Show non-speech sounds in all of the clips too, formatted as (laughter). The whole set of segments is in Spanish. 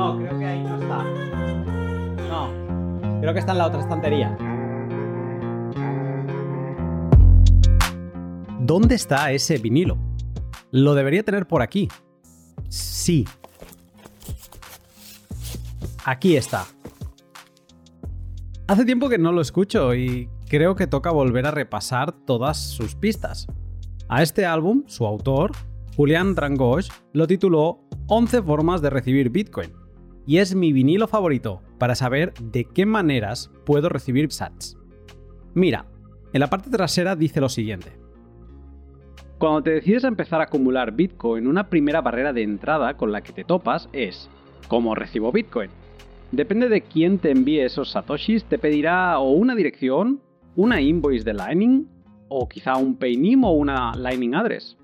No, creo que ahí no está. No, creo que está en la otra estantería. ¿Dónde está ese vinilo? Lo debería tener por aquí. Sí. Aquí está. Hace tiempo que no lo escucho y creo que toca volver a repasar todas sus pistas. A este álbum, su autor, Julian Drangosh, lo tituló 11 formas de recibir Bitcoin. Y es mi vinilo favorito para saber de qué maneras puedo recibir sats. Mira, en la parte trasera dice lo siguiente. Cuando te decides a empezar a acumular Bitcoin, una primera barrera de entrada con la que te topas es ¿cómo recibo Bitcoin? Depende de quién te envíe esos satoshis, te pedirá o una dirección, una invoice de Lightning, o quizá un Paynim o una Lightning Address.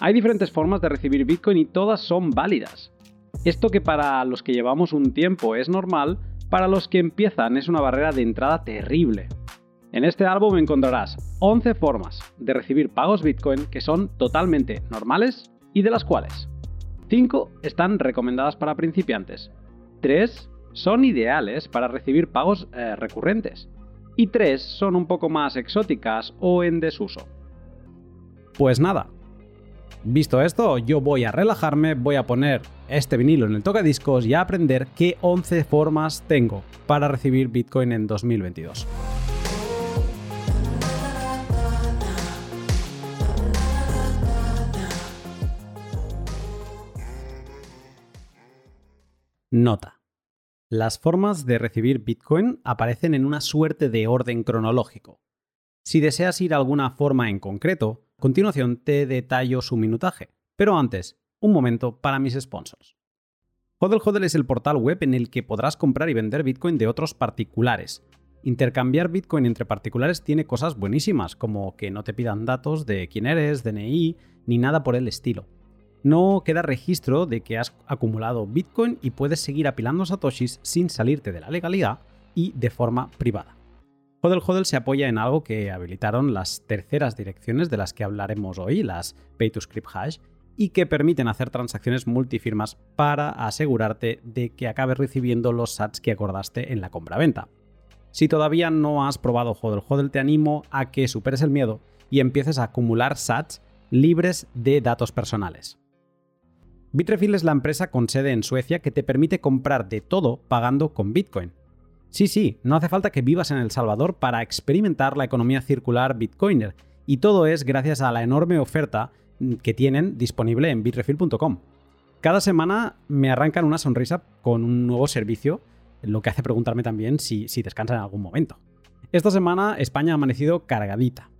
Hay diferentes formas de recibir Bitcoin y todas son válidas. Esto que para los que llevamos un tiempo es normal, para los que empiezan es una barrera de entrada terrible. En este álbum encontrarás 11 formas de recibir pagos Bitcoin que son totalmente normales y de las cuales 5 están recomendadas para principiantes, 3 son ideales para recibir pagos eh, recurrentes y 3 son un poco más exóticas o en desuso. Pues nada, visto esto, yo voy a relajarme, voy a poner este vinilo en el tocadiscos y a aprender qué 11 formas tengo para recibir Bitcoin en 2022. Nota. Las formas de recibir Bitcoin aparecen en una suerte de orden cronológico. Si deseas ir a alguna forma en concreto, a continuación te detallo su minutaje. Pero antes, un momento para mis sponsors. Hodel Hodel es el portal web en el que podrás comprar y vender Bitcoin de otros particulares. Intercambiar Bitcoin entre particulares tiene cosas buenísimas, como que no te pidan datos de quién eres, DNI, ni nada por el estilo no queda registro de que has acumulado Bitcoin y puedes seguir apilando satoshis sin salirte de la legalidad y de forma privada. Hodel Hodel se apoya en algo que habilitaron las terceras direcciones de las que hablaremos hoy, las Pay to Script Hash, y que permiten hacer transacciones multifirmas para asegurarte de que acabes recibiendo los sats que acordaste en la compra-venta. Si todavía no has probado Hodel Hodel, te animo a que superes el miedo y empieces a acumular sats libres de datos personales. Bitrefill es la empresa con sede en Suecia que te permite comprar de todo pagando con Bitcoin. Sí, sí, no hace falta que vivas en El Salvador para experimentar la economía circular Bitcoiner, y todo es gracias a la enorme oferta que tienen disponible en bitrefill.com. Cada semana me arrancan una sonrisa con un nuevo servicio, lo que hace preguntarme también si, si descansan en algún momento. Esta semana España ha amanecido cargadita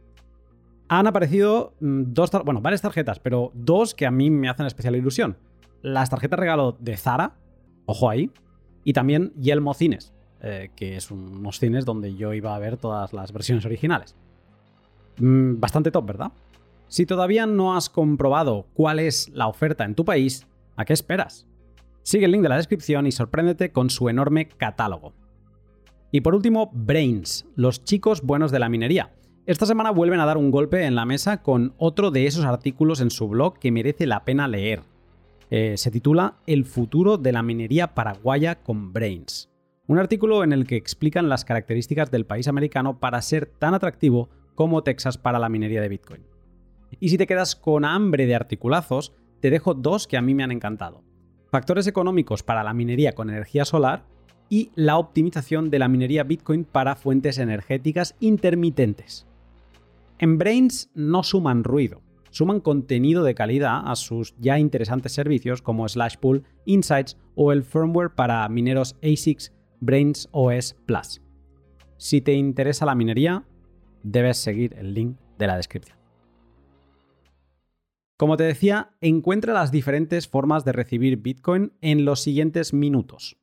han aparecido mm, dos, bueno, varias tarjetas, pero dos que a mí me hacen especial ilusión. Las tarjetas regalo de Zara, ojo ahí, y también Yelmo Cines, eh, que es unos cines donde yo iba a ver todas las versiones originales. Mm, bastante top, ¿verdad? Si todavía no has comprobado cuál es la oferta en tu país, ¿a qué esperas? Sigue el link de la descripción y sorpréndete con su enorme catálogo. Y por último, Brains, los chicos buenos de la minería esta semana vuelven a dar un golpe en la mesa con otro de esos artículos en su blog que merece la pena leer. Eh, se titula El futuro de la minería paraguaya con Brains. Un artículo en el que explican las características del país americano para ser tan atractivo como Texas para la minería de Bitcoin. Y si te quedas con hambre de articulazos, te dejo dos que a mí me han encantado. Factores económicos para la minería con energía solar y la optimización de la minería Bitcoin para fuentes energéticas intermitentes. En Brains no suman ruido, suman contenido de calidad a sus ya interesantes servicios como Slashpool, Insights o el firmware para mineros ASICS Brains OS Plus. Si te interesa la minería, debes seguir el link de la descripción. Como te decía, encuentra las diferentes formas de recibir Bitcoin en los siguientes minutos.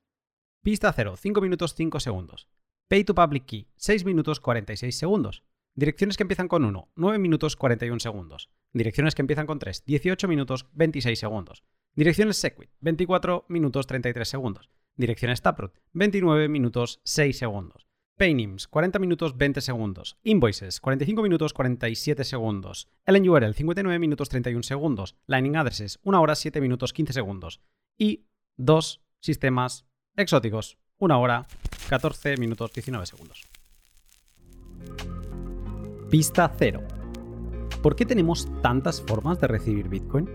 Pista 0, 5 minutos 5 segundos. Pay to Public Key, 6 minutos 46 segundos. Direcciones que empiezan con 1, 9 minutos 41 segundos. Direcciones que empiezan con 3, 18 minutos 26 segundos. Direcciones Segwit, 24 minutos 33 segundos. Direcciones Taproot, 29 minutos 6 segundos. Paynims, 40 minutos 20 segundos. Invoices, 45 minutos 47 segundos. LNURL, 59 minutos 31 segundos. Lightning Addresses, 1 hora 7 minutos 15 segundos. Y 2 sistemas exóticos. Una hora, 14 minutos, 19 segundos. Pista 0. ¿Por qué tenemos tantas formas de recibir Bitcoin?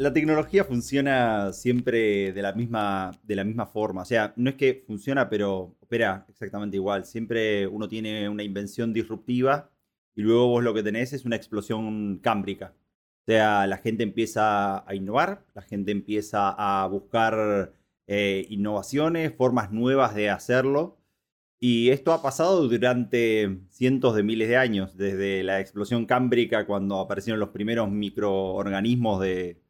La tecnología funciona siempre de la, misma, de la misma forma. O sea, no es que funciona, pero opera exactamente igual. Siempre uno tiene una invención disruptiva y luego vos lo que tenés es una explosión cámbrica. O sea, la gente empieza a innovar, la gente empieza a buscar eh, innovaciones, formas nuevas de hacerlo. Y esto ha pasado durante cientos de miles de años, desde la explosión cámbrica cuando aparecieron los primeros microorganismos de,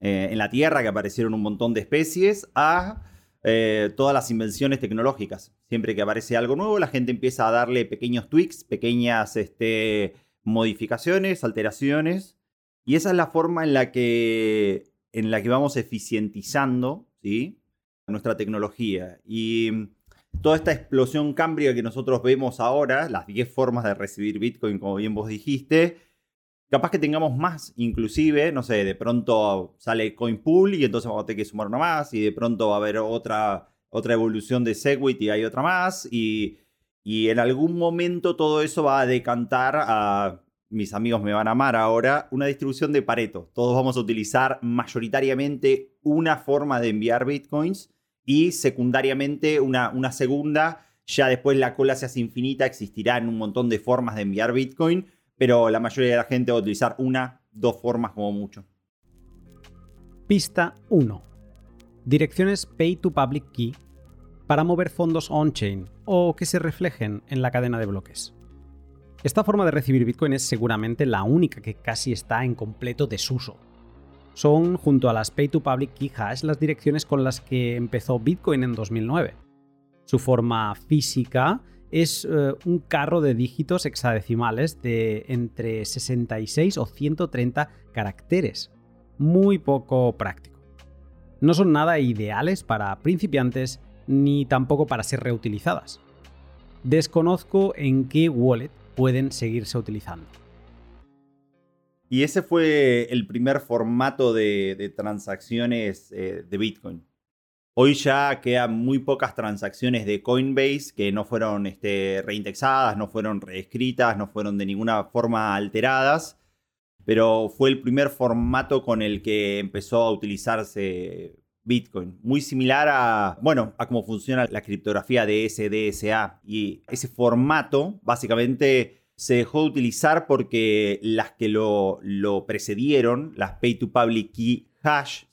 eh, en la Tierra, que aparecieron un montón de especies, a eh, todas las invenciones tecnológicas. Siempre que aparece algo nuevo, la gente empieza a darle pequeños tweaks, pequeñas este, modificaciones, alteraciones. Y esa es la forma en la que, en la que vamos eficientizando ¿sí? nuestra tecnología. Y toda esta explosión cámbrica que nosotros vemos ahora, las 10 formas de recibir Bitcoin, como bien vos dijiste, capaz que tengamos más, inclusive, no sé, de pronto sale CoinPool y entonces vamos a tener que sumar una más, y de pronto va a haber otra, otra evolución de Segwit y hay otra más, y, y en algún momento todo eso va a decantar a mis amigos me van a amar ahora, una distribución de Pareto. Todos vamos a utilizar mayoritariamente una forma de enviar bitcoins y secundariamente una, una segunda. Ya después la cola se hace infinita, existirán un montón de formas de enviar bitcoin, pero la mayoría de la gente va a utilizar una, dos formas como mucho. Pista 1. Direcciones Pay to Public Key para mover fondos on-chain o que se reflejen en la cadena de bloques. Esta forma de recibir Bitcoin es seguramente la única que casi está en completo desuso. Son, junto a las Pay to Public Key Hash, las direcciones con las que empezó Bitcoin en 2009. Su forma física es eh, un carro de dígitos hexadecimales de entre 66 o 130 caracteres. Muy poco práctico. No son nada ideales para principiantes ni tampoco para ser reutilizadas. Desconozco en qué wallet pueden seguirse utilizando. Y ese fue el primer formato de, transacciones eh, de Bitcoin. Hoy ya quedan muy pocas transacciones de Coinbase que no fueron este, reindexadas, no fueron reescritas, no fueron de ninguna forma alteradas, pero fue el primer formato con el que empezó a utilizarse Bitcoin. Muy similar a, bueno, a cómo funciona la criptografía de SDSA. Y ese formato básicamente se dejó de utilizar porque las que lo, lo precedieron, las Pay to Public Key Hash,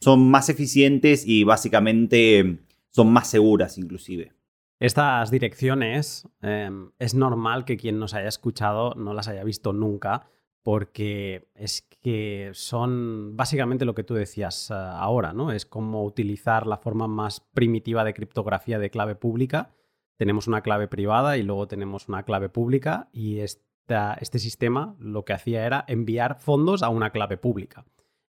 son más eficientes y básicamente son más seguras inclusive. Estas direcciones em, es normal que quien nos haya escuchado no las haya visto nunca porque es que son básicamente lo que tú decías eh, ahora, ¿no? Es como utilizar la forma más primitiva de criptografía de clave pública. Tenemos una clave privada y luego tenemos una clave pública y este sistema lo que hacía era enviar fondos a una clave pública.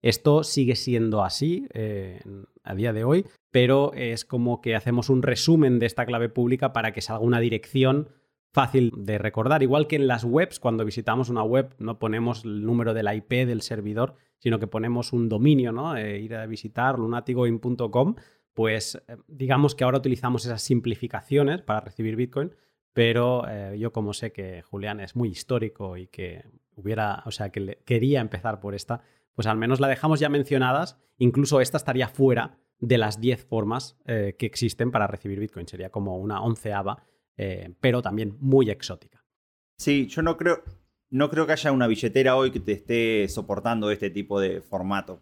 Esto sigue siendo así eh, a día de hoy, pero es como que hacemos un resumen de esta clave pública para que salga una dirección fácil de recordar. Igual que en las webs, cuando visitamos una web, no ponemos el número de la IP del servidor, sino que ponemos un dominio, ¿no? Eh, ir a visitar lunaticoin.com, pues eh, digamos que ahora utilizamos esas simplificaciones para recibir Bitcoin, pero yo como sé que Julián es muy histórico y que hubiera, o sea, que quería empezar por esta, pues al menos la dejamos ya mencionadas, incluso esta estaría fuera de las 10 formas que existen para recibir Bitcoin, sería como una onceava eh, pero también muy exótica. Sí, yo no creo, no creo que haya una billetera hoy que te esté soportando este tipo de formato.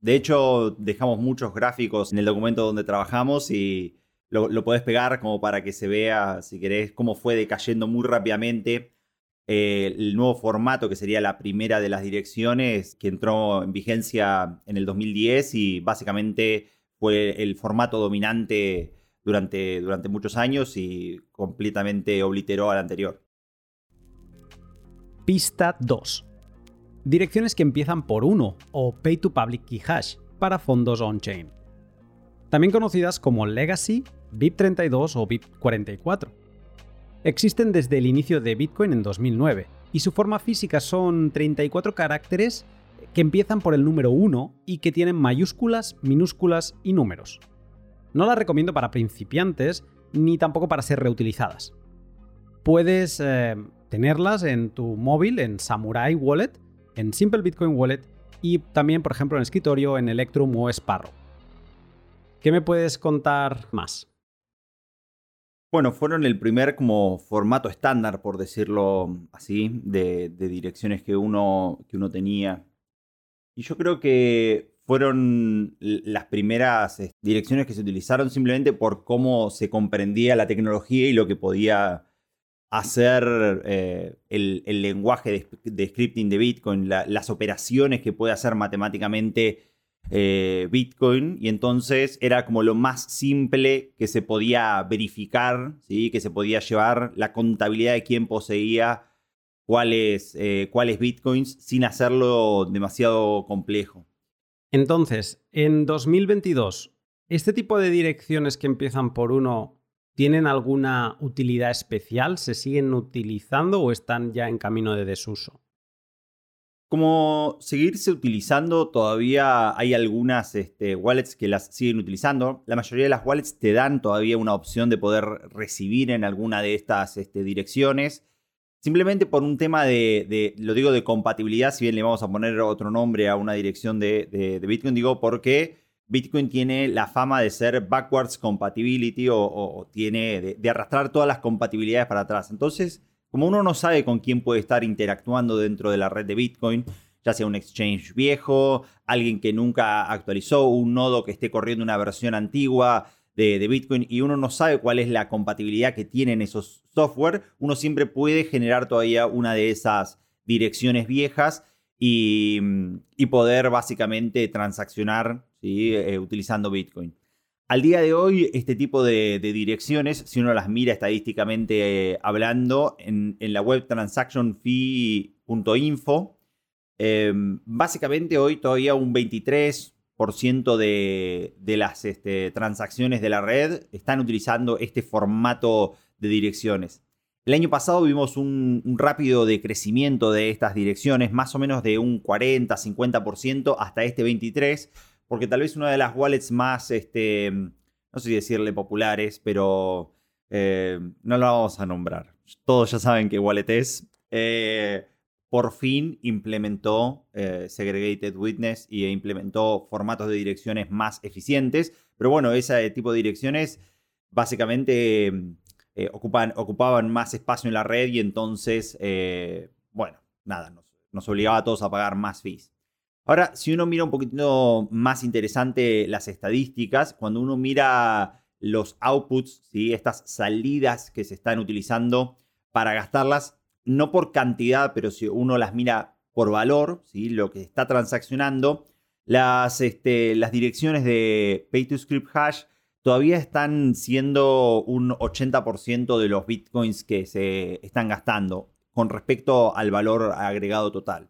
De hecho, dejamos muchos gráficos en el documento donde trabajamos y lo, lo podés pegar como para que se vea, si querés, cómo fue decayendo muy rápidamente eh, el nuevo formato, que sería la primera de las direcciones, que entró en vigencia en el 2010 y básicamente fue el formato dominante durante, durante muchos años y completamente obliteró al anterior. Pista 2. Direcciones que empiezan por 1 o Pay to Public Key Hash para fondos on-chain. También conocidas como Legacy, BIP32 o BIP44. Existen desde el inicio de Bitcoin en 2009 y su forma física son 34 caracteres que empiezan por el número 1 y que tienen mayúsculas, minúsculas y números. No las recomiendo para principiantes ni tampoco para ser reutilizadas. Puedes eh, tenerlas en tu móvil, en Samurai Wallet, en Simple Bitcoin Wallet y también, por ejemplo, en escritorio, en Electrum o Sparrow. ¿Qué me puedes contar más? Bueno, fueron el primer como formato estándar, por decirlo así, de, direcciones que uno, que uno tenía. Y yo creo que fueron las primeras direcciones que se utilizaron simplemente por cómo se comprendía la tecnología y lo que podía hacer eh, el, lenguaje de, scripting de Bitcoin, las operaciones que puede hacer matemáticamente eh, Bitcoin y entonces era como lo más simple que se podía verificar, ¿sí? que se podía llevar la contabilidad de quién poseía cuáles, eh, cuáles Bitcoins sin hacerlo demasiado complejo. Entonces, en 2022, ¿este tipo de direcciones que empiezan por uno tienen alguna utilidad especial? ¿Se siguen utilizando o están ya en camino de desuso? Como seguirse utilizando, todavía hay algunas este, wallets que las siguen utilizando. La mayoría de las wallets te dan todavía una opción de poder recibir en alguna de estas este, direcciones. Simplemente por un tema de, lo digo, de compatibilidad, si bien le vamos a poner otro nombre a una dirección de, Bitcoin, digo porque Bitcoin tiene la fama de ser backwards compatibility o, tiene de arrastrar todas las compatibilidades para atrás. Entonces, como uno no sabe con quién puede estar interactuando dentro de la red de Bitcoin, ya sea un exchange viejo, alguien que nunca actualizó, un nodo que esté corriendo una versión antigua de, Bitcoin y uno no sabe cuál es la compatibilidad que tienen esos software, uno siempre puede generar todavía una de esas direcciones viejas y, poder básicamente transaccionar eh, utilizando Bitcoin. Al día de hoy, este tipo de, direcciones, si uno las mira estadísticamente eh, hablando, en, la web transactionfee.info, em, básicamente hoy todavía un 23% de, las este, transacciones de la red están utilizando este formato de direcciones. El año pasado vimos un, un, rápido decrecimiento de estas direcciones, más o menos de un 40-50% hasta este 23%, porque tal vez una de las wallets más, este, no sé si decirle populares, pero eh, no la vamos a nombrar. Todos ya saben qué wallet es. Eh, por fin implementó eh, Segregated Witness y implementó formatos de direcciones más eficientes. Pero bueno, ese tipo de direcciones básicamente ocupan, ocupaban más espacio en la red y entonces, bueno, nada, nos obligaba a todos a pagar más fees. Ahora, si uno mira un poquito más interesante las estadísticas, cuando uno mira los outputs, ¿sí? estas salidas que se están utilizando para gastarlas, no por cantidad, pero si uno las mira por valor, ¿sí? lo que está transaccionando, las, este, las direcciones de Pay to Script Hash todavía están siendo un 80% de los bitcoins que se están gastando con respecto al valor agregado total.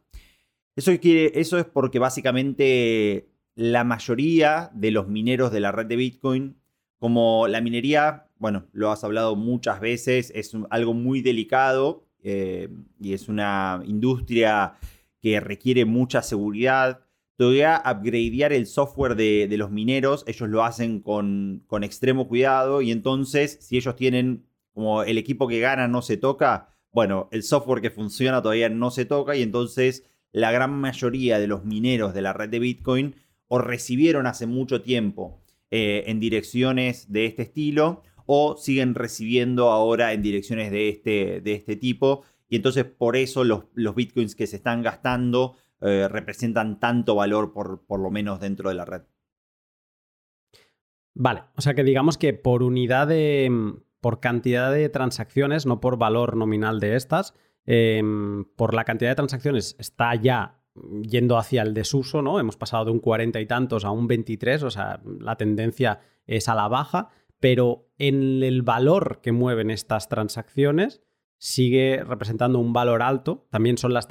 Eso, es porque básicamente la mayoría de los mineros de la red de Bitcoin, como la minería, bueno, lo has hablado muchas veces, es algo muy delicado eh, y es una industria que requiere mucha seguridad. Todavía upgradear el software de, los mineros, ellos lo hacen con, con extremo cuidado y entonces si ellos tienen como el equipo que gana no se toca, bueno, el software que funciona todavía no se toca y entonces la gran mayoría de los mineros de la red de Bitcoin o recibieron hace mucho tiempo eh, en direcciones de este estilo o siguen recibiendo ahora en direcciones de este, de este tipo. Y entonces por eso los, los bitcoins que se están gastando eh, representan tanto valor por, por lo menos dentro de la red. Vale, o sea que digamos que por unidad de, por cantidad de transacciones, no por valor nominal de estas, Em, por la cantidad de transacciones está ya yendo hacia el desuso, ¿no? Hemos pasado de un 40 y tantos a un 23, o sea, la tendencia es a la baja, pero en el valor que mueven estas transacciones sigue representando un valor alto, también son las,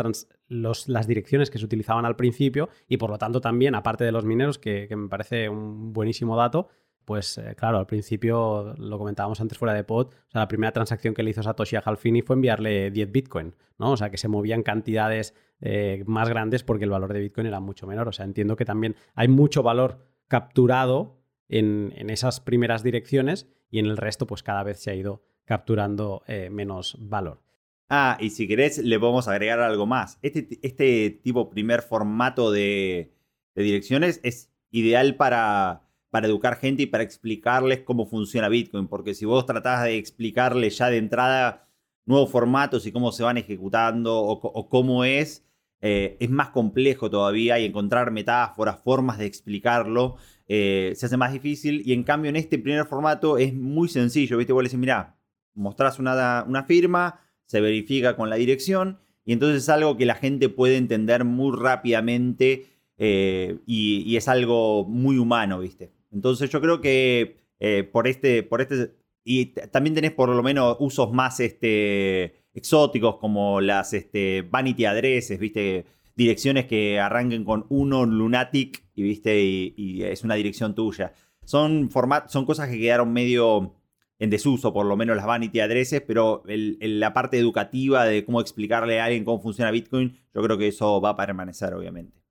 las direcciones que se utilizaban al principio y por lo tanto también, aparte de los mineros, que me parece un buenísimo dato, pues eh, claro, al principio lo comentábamos antes fuera de pod, o sea, la primera transacción que le hizo Satoshi a Halfini fue enviarle 10 Bitcoin, ¿no? O sea, que se movían cantidades eh, más grandes porque el valor de Bitcoin era mucho menor. O sea, entiendo que también hay mucho valor capturado en, esas primeras direcciones y en el resto, pues cada vez se ha ido capturando eh, menos valor. Ah, y si querés, le podemos agregar algo más. Este, este tipo primer formato de, de direcciones es ideal para para educar gente y para explicarles cómo funciona Bitcoin. Porque si vos tratás de explicarles ya de entrada nuevos formatos y cómo se van ejecutando o, cómo es, eh, es más complejo todavía y encontrar metáforas, formas de explicarlo, eh, se hace más difícil. Y en cambio en este primer formato es muy sencillo. ¿viste? Vos le decís, mirá, mostrás una, una firma, se verifica con la dirección y entonces es algo que la gente puede entender muy rápidamente eh, y, y, es algo muy humano, ¿viste? Entonces yo creo que eh, por este, por este, y también tenés por lo menos usos más este, exóticos como las este, vanity addresses, viste, direcciones que arranquen con uno lunatic y viste, y, es una dirección tuya. Son, format, son cosas que quedaron medio en desuso, por lo menos las vanity addresses, pero la parte educativa de cómo explicarle a alguien cómo funciona Bitcoin, yo creo que eso va a permanecer, obviamente.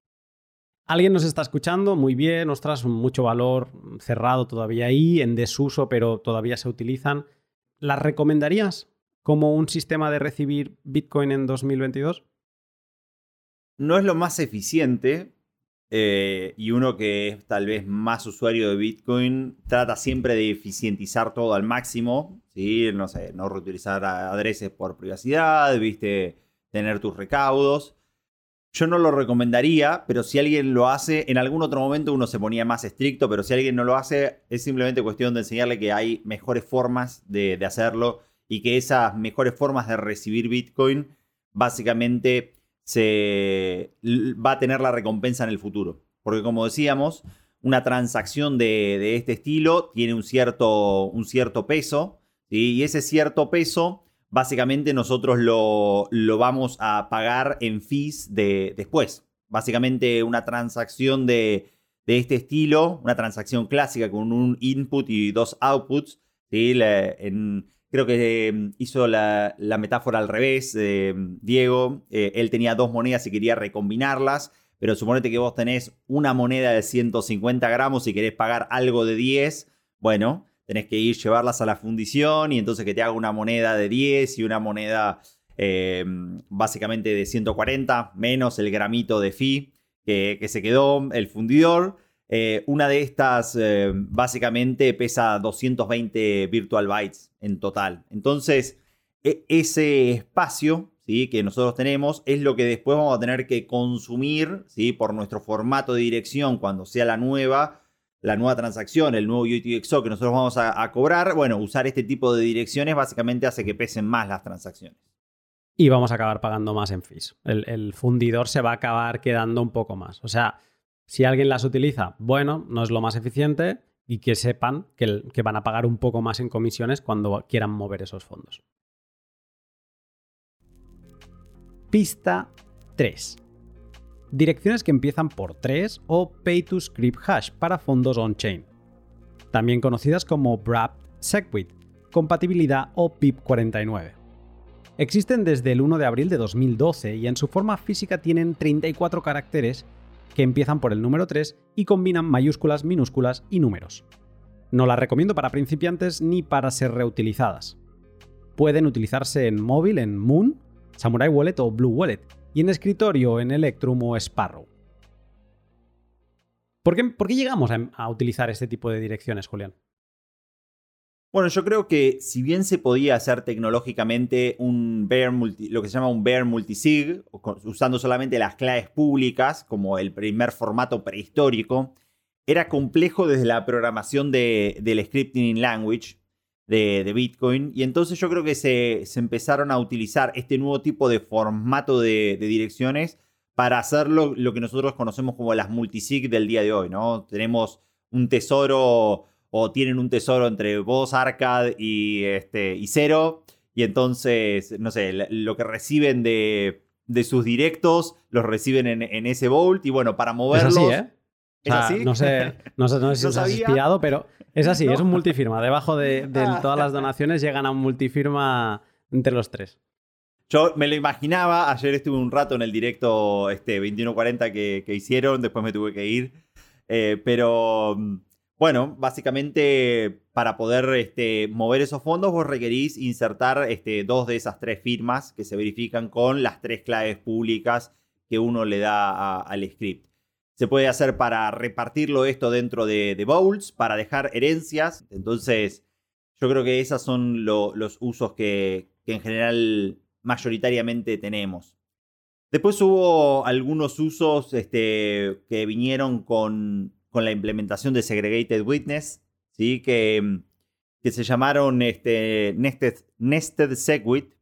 Alguien nos está escuchando, muy bien, ostras, mucho valor cerrado todavía ahí, en desuso, pero todavía se utilizan. ¿Las recomendarías como un sistema de recibir Bitcoin en 2022? No es lo más eficiente eh, y uno que es tal vez más usuario de Bitcoin trata siempre de eficientizar todo al máximo. No sé, no reutilizar adreses por privacidad, viste, tener tus recaudos. Yo no lo recomendaría, pero si alguien lo hace, en algún otro momento uno se ponía más estricto, pero si alguien no lo hace, es simplemente cuestión de enseñarle que hay mejores formas de, hacerlo y que esas mejores formas de recibir Bitcoin básicamente se va a tener la recompensa en el futuro. Porque como decíamos, una transacción de, este estilo tiene un cierto, un cierto peso y ese cierto peso básicamente nosotros lo, vamos a pagar en fees de, después. Básicamente una transacción de, este estilo, una transacción clásica con un input y dos outputs. creo que em, hizo la, metáfora al revés, em, Diego. Eh, él tenía dos monedas y quería recombinarlas, pero suponete que vos tenés una moneda de 150 gramos y querés pagar algo de 10. Bueno, tenés que ir, llevarlas a la fundición y entonces que te haga una moneda de 10 y una moneda eh, básicamente de 140, menos el gramito de fi que, se quedó el fundidor. Eh, una de estas eh, básicamente pesa 220 virtual bytes en total. Entonces, e, ese espacio ¿sí? que nosotros tenemos es lo que después vamos a tener que consumir ¿sí? por nuestro formato de dirección cuando sea la nueva la nueva transacción, el nuevo UTXO que nosotros vamos a, cobrar, bueno, usar este tipo de direcciones básicamente hace que pesen más las transacciones. Y vamos a acabar pagando más en fees. El, fundidor se va a acabar quedando un poco más. O sea, si alguien las utiliza, bueno, no es lo más eficiente y que sepan que, que van a pagar un poco más en comisiones cuando quieran mover esos fondos. Pista 3 direcciones que empiezan por 3 o Pay to Script Hash para fondos on-chain, también conocidas como Wrapped Segwit, compatibilidad o PIP49. Existen desde el 1 de abril de 2012 y en su forma física tienen 34 caracteres que empiezan por el número 3 y combinan mayúsculas, minúsculas y números. No las recomiendo para principiantes ni para ser reutilizadas. Pueden utilizarse en móvil en Moon, Samurai Wallet o Blue Wallet, y en escritorio en Electrum o Sparrow. ¿Por qué, llegamos a, utilizar este tipo de direcciones, Julián? Bueno, yo creo que si bien se podía hacer tecnológicamente un bear lo que se llama un bear multisig, usando solamente las claves públicas como el primer formato prehistórico, era complejo desde la programación del scripting in language, de, Bitcoin. Y entonces yo creo que se, empezaron a utilizar este nuevo tipo de formato de, direcciones para hacerlo lo que nosotros conocemos como las multisig del día de hoy, ¿no? Tenemos un tesoro o tienen un tesoro entre vos, Arcad y, este, y Cero. Y entonces, no sé, lo que reciben de, sus directos los reciben en, ese vault. Y bueno, para moverlos. ¿eh? No sé, no sé, (laughs) si os has espiado, pero es así, es un multifirma. Debajo de, ah. todas las donaciones llegan a un multifirma entre los tres. Yo me lo imaginaba, ayer estuve un rato en el directo este, 2140 que, que hicieron, después me tuve que ir. Eh, pero bueno, básicamente para poder este, mover esos fondos vos requerís insertar este, dos de esas tres firmas que se verifican con las tres claves públicas que uno le da al script. Se puede hacer para repartirlo esto dentro de, bowls, para dejar herencias. Entonces, yo creo que esos son los usos que, en general mayoritariamente tenemos. Después hubo algunos usos este, que vinieron con, la implementación de Segregated Witness, ¿sí? que, que se llamaron este, Nested, Nested Segwit,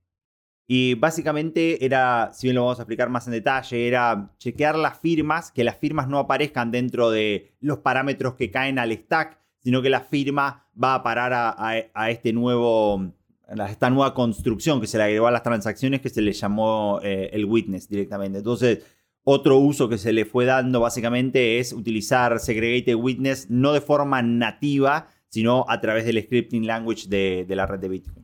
y básicamente era, si bien lo vamos a explicar más en detalle, era chequear las firmas, que las firmas no aparezcan dentro de los parámetros que caen al stack, sino que la firma va a parar a, este nuevo, a esta nueva construcción que se le agregó a las transacciones que se le llamó eh, el witness directamente. Entonces, otro uso que se le fue dando básicamente es utilizar segregated witness no de forma nativa, sino a través del scripting language de la red de Bitcoin.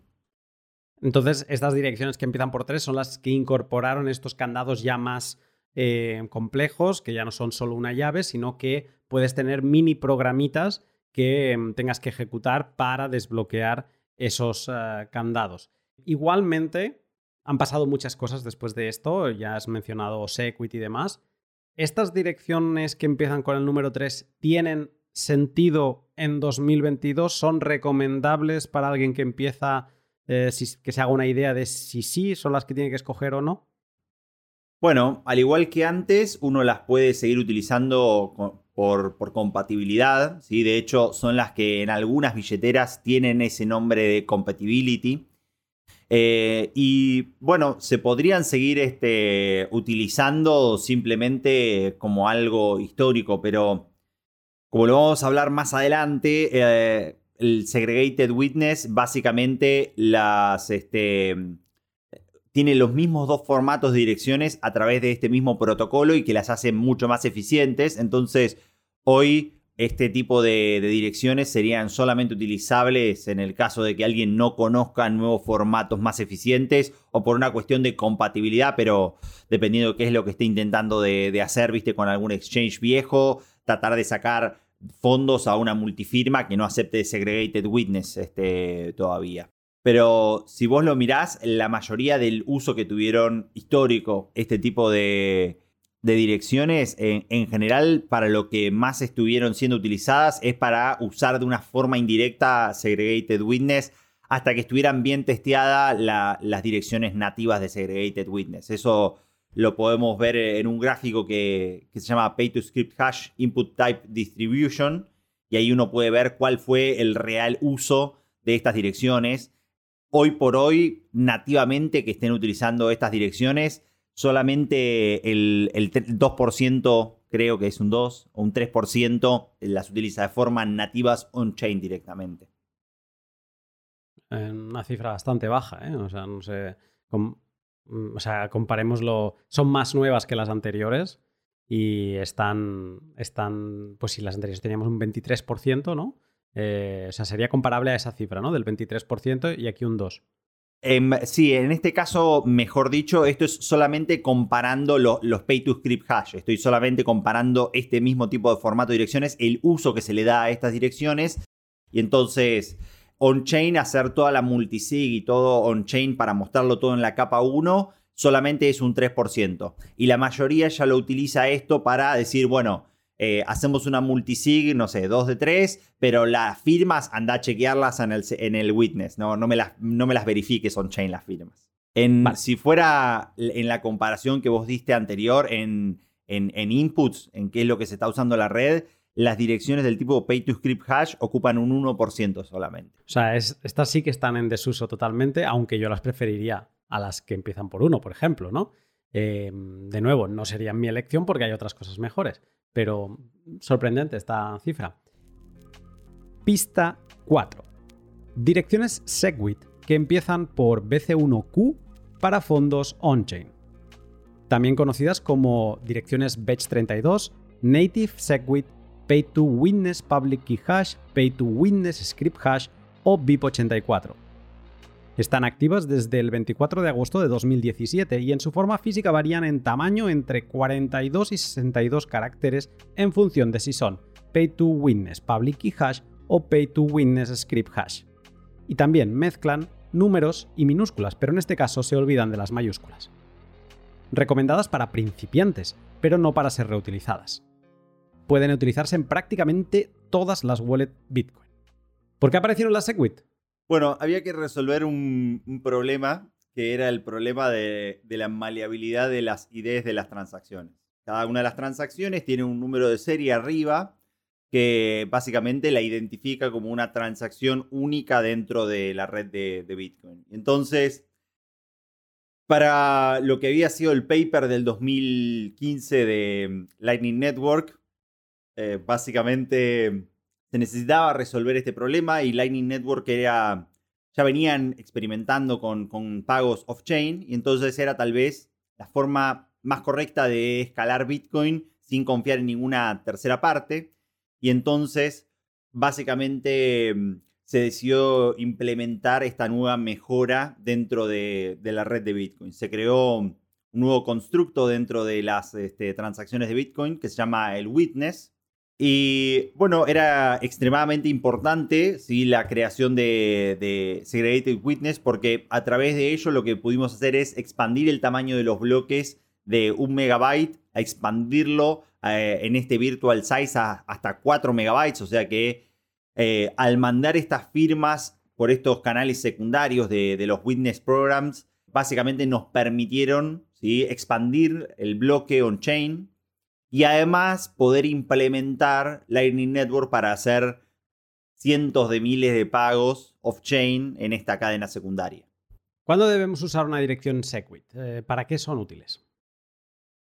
Entonces, estas direcciones que empiezan por tres son las que incorporaron estos candados ya más eh, complejos, que ya no son solo una llave, sino que puedes tener mini programitas que em, tengas que ejecutar para desbloquear esos eh, candados. Igualmente, han pasado muchas cosas después de esto, ya has mencionado Sequit y demás. ¿Estas direcciones que empiezan con el número 3 tienen sentido en 2022? ¿Son recomendables para alguien que empieza eh, que se haga una idea de si sí son las que tiene que escoger o no? Bueno, al igual que antes, uno las puede seguir utilizando por, compatibilidad. ¿sí? De hecho, son las que en algunas billeteras tienen ese nombre de compatibility. Eh, y bueno, se podrían seguir este, utilizando simplemente como algo histórico, pero como lo vamos a hablar más adelante, eh, el segregated witness básicamente las este, tiene los mismos dos formatos de direcciones a través de este mismo protocolo y que las hace mucho más eficientes. Entonces, hoy este tipo de, direcciones serían solamente utilizables en el caso de que alguien no conozca nuevos formatos más eficientes o por una cuestión de compatibilidad, pero dependiendo de qué es lo que esté intentando de, de hacer, viste, con algún exchange viejo, tratar de sacar fondos a una multifirma que no acepte segregated witness este, todavía. Pero si vos lo mirás, la mayoría del uso que tuvieron histórico este tipo de, direcciones, en, general, para lo que más estuvieron siendo utilizadas es para usar de una forma indirecta segregated witness hasta que estuvieran bien testeadas las direcciones nativas de segregated witness. Eso lo podemos ver en un gráfico que, se llama Pay to Script Hash Input Type Distribution. Y ahí uno puede ver cuál fue el real uso de estas direcciones. Hoy por hoy, nativamente que estén utilizando estas direcciones, solamente el, 2%, creo que es un 2 o un 3%, las utiliza de forma nativas on-chain directamente. Una cifra bastante baja, ¿eh? O sea, no sé. O sea, comparémoslo, son más nuevas que las anteriores y están, están pues si las anteriores teníamos un 23%, ¿no? Eh, o sea, sería comparable a esa cifra, ¿no? Del 23% y aquí un 2%. Em, sí, en este caso, mejor dicho, esto es solamente comparando los pay to script hash. Estoy solamente comparando este mismo tipo de formato de direcciones, el uso que se le da a estas direcciones. Y entonces, on-chain, hacer toda la multisig y todo on-chain para mostrarlo todo en la capa 1, solamente es un 3%. Y la mayoría ya lo utiliza esto para decir, bueno, eh, hacemos una multisig, no sé, 2 de 3, pero las firmas anda a chequearlas en el, en el witness, no, no, me las, no me las verifiques on-chain las firmas. En, Si fuera en la comparación que vos diste anterior en, en, en inputs, en qué es lo que se está usando la red, las direcciones del tipo pay to script hash ocupan un 1% solamente. O sea, estas sí que están en desuso totalmente, aunque yo las preferiría a las que empiezan por 1, por ejemplo, ¿no? Eh, de nuevo, no serían mi elección porque hay otras cosas mejores, pero sorprendente esta cifra. Pista 4. Direcciones Segwit que empiezan por BC1Q para fondos on-chain. También conocidas como direcciones Batch32, Native Segwit Pay to Witness Public Key Hash, Pay to Witness Script Hash o BIP84. Están activas desde el 24 de agosto de 2017 y en su forma física varían en tamaño entre 42 y 62 caracteres en función de si son Pay to Witness Public Key Hash o Pay to Witness Script Hash. Y también mezclan números y minúsculas, pero en este caso se olvidan de las mayúsculas. Recomendadas para principiantes, pero no para ser reutilizadas. Pueden utilizarse en prácticamente todas las wallets Bitcoin. ¿Por qué aparecieron las Segwit? Bueno, había que resolver un, problema que era el problema de, la maleabilidad de las ideas de las transacciones. Cada una de las transacciones tiene un número de serie arriba que básicamente la identifica como una transacción única dentro de la red de, Bitcoin. Entonces, para lo que había sido el paper del 2015 de Lightning Network, eh, básicamente se necesitaba resolver este problema y Lightning Network era, ya venían experimentando con, con pagos off-chain y entonces era tal vez la forma más correcta de escalar Bitcoin sin confiar en ninguna tercera parte. Y entonces, básicamente, mm, se decidió implementar esta nueva mejora dentro de, la red de Bitcoin. Se creó un nuevo constructo dentro de las este, transacciones de Bitcoin que se llama el Witness, y bueno, era extremadamente importante ¿sí? la creación de, Segregated Witness porque a través de ello lo que pudimos hacer es expandir el tamaño de los bloques de un megabyte a expandirlo eh, en este virtual size hasta 4 megabytes. O sea que eh, al mandar estas firmas por estos canales secundarios de, de los Witness Programs, básicamente nos permitieron ¿sí? expandir el bloque on-chain y además poder implementar Lightning Network para hacer cientos de miles de pagos off-chain en esta cadena secundaria. ¿Cuándo debemos usar una dirección Segwit? Eh, ¿Para qué son útiles?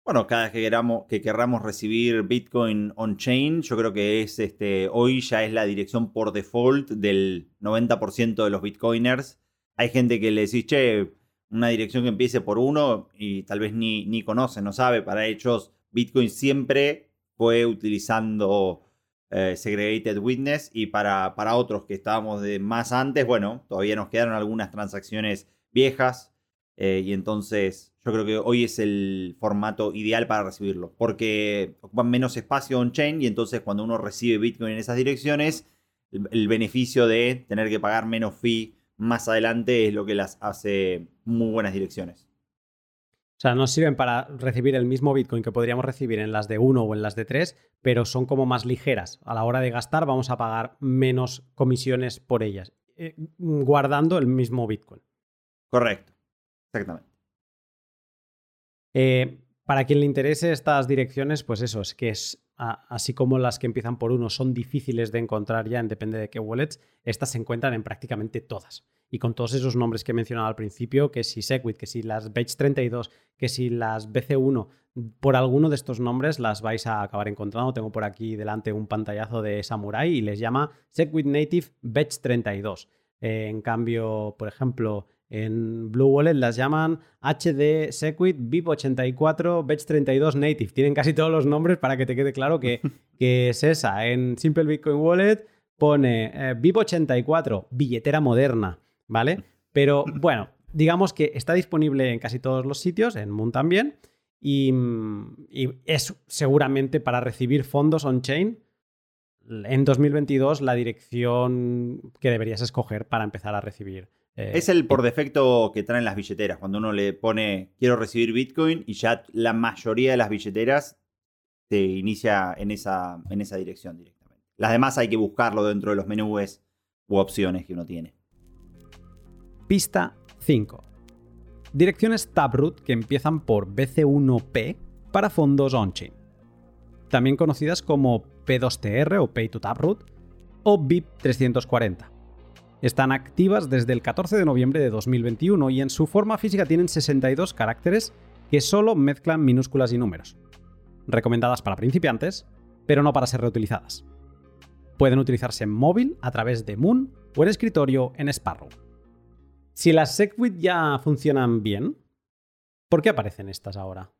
Bueno, cada vez que queramos, que querramos recibir Bitcoin on-chain, yo creo que es este, hoy ya es la dirección por default del 90% de los Bitcoiners. Hay gente que le dice, che, una dirección que empiece por uno y tal vez ni, ni conoce, no sabe. Para ellos Bitcoin siempre fue utilizando eh, Segregated Witness y para, para otros que estábamos de más antes, bueno, todavía nos quedaron algunas transacciones viejas eh, y entonces yo creo que hoy es el formato ideal para recibirlo porque ocupan menos espacio on-chain y entonces cuando uno recibe Bitcoin en esas direcciones, el beneficio de tener que pagar menos fee más adelante es lo que las hace muy buenas direcciones. O sea, nos sirven para recibir el mismo Bitcoin que podríamos recibir en las de 1 o en las de 3, pero son como más ligeras. A la hora de gastar vamos a pagar menos comisiones por ellas, eh, guardando el mismo Bitcoin. Correcto, exactamente. Eh, para quien le interese estas direcciones, pues eso, es que es así como las que empiezan por uno son difíciles de encontrar ya, en depende de qué wallets, estas se encuentran en prácticamente todas y con todos esos nombres que he mencionado al principio, que si Segwit, que si las Bage 32, que si las BC1, por alguno de estos nombres las vais a acabar encontrando. Tengo por aquí delante un pantallazo de Samurai y les llama Segwit Native Bage 32. Eh, en cambio, por ejemplo, en Blue Wallet las llaman HD Segwit BIP84 Bage 32 Native. Tienen casi todos los nombres para que te quede claro que, (laughs) que es esa. En Simple Bitcoin Wallet pone eh, BIP84, billetera moderna. ¿Vale? Pero bueno, digamos que está disponible en casi todos los sitios, en Moon también, y, es seguramente para recibir fondos on-chain. En 2022 la dirección que deberías escoger para empezar a recibir. Eh, es el por defecto que traen las billeteras, cuando uno le pone quiero recibir Bitcoin y ya la mayoría de las billeteras te inicia en esa, en esa dirección directamente. Las demás hay que buscarlo dentro de los menús u opciones que uno tiene. Pista 5. Direcciones Taproot que empiezan por BC1P para fondos on-chain. También conocidas como P2TR o Pay to Taproot o BIP 340. Están activas desde el 14 de noviembre de 2021 y en su forma física tienen 62 caracteres que solo mezclan minúsculas y números. Recomendadas para principiantes, pero no para ser reutilizadas. Pueden utilizarse en móvil a través de Moon o en escritorio en Sparrow. Si las SegWit ya funcionan bien, ¿por qué aparecen estas ahora?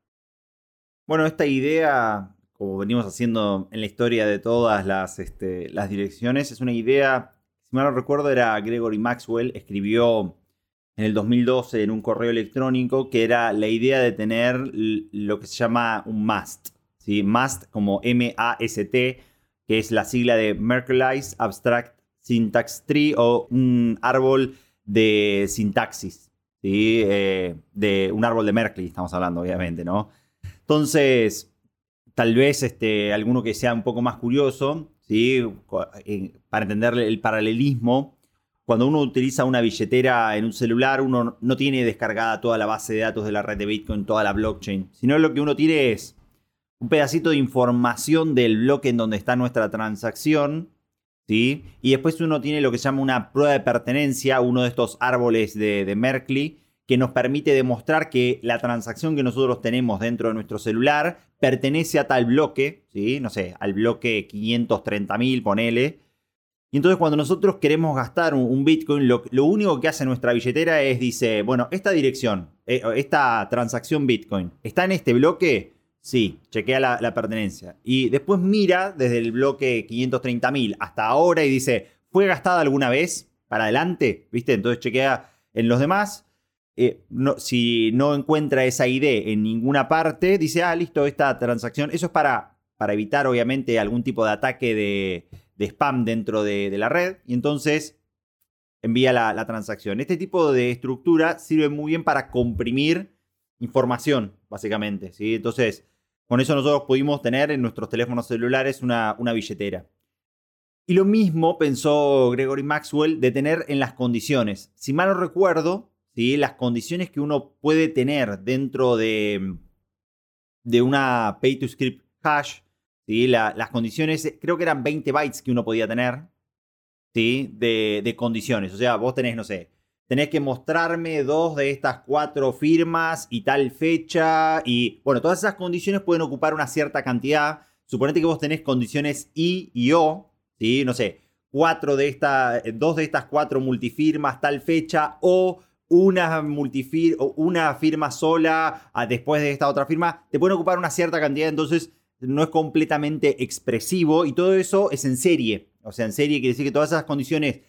Bueno, esta idea como venimos haciendo en la historia de todas las, este, las direcciones, es una idea, si mal no recuerdo, era Gregory Maxwell, escribió en el 2012 en un correo electrónico que era la idea de tener lo que se llama un must. ¿sí? Must como M-A-S-T, que es la sigla de Merkleized Abstract Syntax Tree o un árbol de sintaxis. Eh, de un árbol de Merkle, estamos hablando, obviamente, ¿no? Entonces, tal vez este, alguno que sea un poco más curioso, ¿sí? para entender el paralelismo, cuando uno utiliza una billetera en un celular, uno no tiene descargada toda la base de datos de la red de Bitcoin, toda la blockchain, sino lo que uno tiene es un pedacito de información del bloque en donde está nuestra transacción, Y después uno tiene lo que se llama una prueba de pertenencia, uno de estos árboles de, de Merkle, que nos permite demostrar que la transacción que nosotros tenemos dentro de nuestro celular pertenece a tal bloque, ¿sí? No sé, al bloque 530.000, ponele. Y entonces cuando nosotros queremos gastar un, Bitcoin, lo, único que hace nuestra billetera es, dice, bueno, esta dirección, eh, esta transacción Bitcoin, ¿está en este bloque? Sí, chequea la, la pertenencia. Y después mira desde el bloque 530.000 hasta ahora y dice, ¿fue gastada alguna vez para adelante? ¿Viste? Entonces chequea en los demás eh, si no encuentra esa ID en ninguna parte, dice, ah, listo, esta transacción. Eso es para, para evitar, obviamente, algún tipo de ataque de, spam dentro de, la red. Y entonces envía la, transacción. Este tipo de estructura sirve muy bien para comprimir información, básicamente. ¿sí? Entonces, con eso nosotros pudimos tener en nuestros teléfonos celulares una, una billetera. Y lo mismo pensó Gregory Maxwell de tener en las condiciones. Si mal no recuerdo, las condiciones que uno puede tener dentro de, de una pay to script hash, ¿sí? las condiciones, creo que eran 20 bytes que uno podía tener ¿sí? de, de condiciones. O sea, vos tenés, no sé, tenés que mostrarme dos de estas cuatro firmas y tal fecha. Y bueno, todas esas condiciones pueden ocupar una cierta cantidad. Suponete que vos tenés condiciones I y O, ¿sí? No sé, cuatro de estas, dos de estas cuatro multifirmas, tal fecha, o una, multifir una firma sola después de esta otra firma, te pueden ocupar una cierta cantidad, entonces no es completamente expresivo y todo eso es en serie. O sea, en serie quiere decir que todas esas condiciones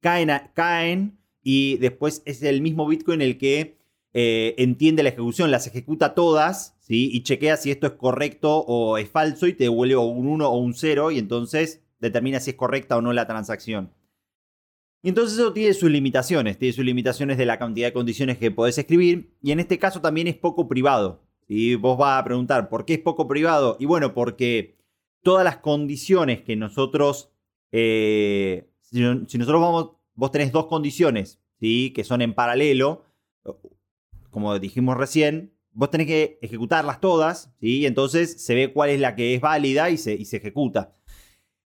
caen, caen y después es el mismo Bitcoin el que eh, entiende la ejecución, las ejecuta todas ¿sí? y chequea si esto es correcto o es falso y te devuelve un 1 o un 0 y entonces determina si es correcta o no la transacción. Y entonces eso tiene sus limitaciones, tiene sus limitaciones de la cantidad de condiciones que podés escribir, y en este caso también es poco privado. Y vos vas a preguntar, ¿por qué es poco privado? Y bueno, porque todas las condiciones que nosotros, eh, si, nosotros vamos, vos tenés dos condiciones, ¿sí? Que son en paralelo, como dijimos recién, vos tenés que ejecutarlas todas, ¿sí? Entonces se ve cuál es la que es válida y se, y se ejecuta.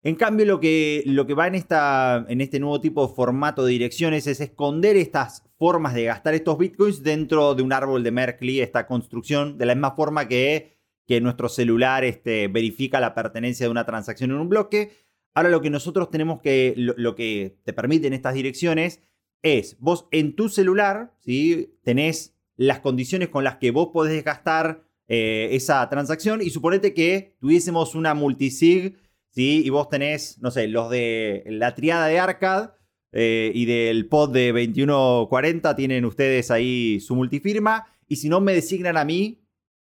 En cambio, lo que, lo que va en, esta, en este nuevo tipo de formato de direcciones es esconder estas formas de gastar estos bitcoins dentro de un árbol de Merkle, esta construcción, de la misma forma que, que nuestro celular este, verifica la pertenencia de una transacción en un bloque. Ahora lo que nosotros tenemos que, lo, que te permiten estas direcciones es, vos en tu celular, ¿sí? tenés las condiciones con las que vos podés gastar eh, esa transacción y suponete que tuviésemos una multisig ¿sí? Y vos tenés, no sé, los de la triada de Arcad eh, y del pod de 2140 tienen ustedes ahí su multifirma. Y si no me designan a mí,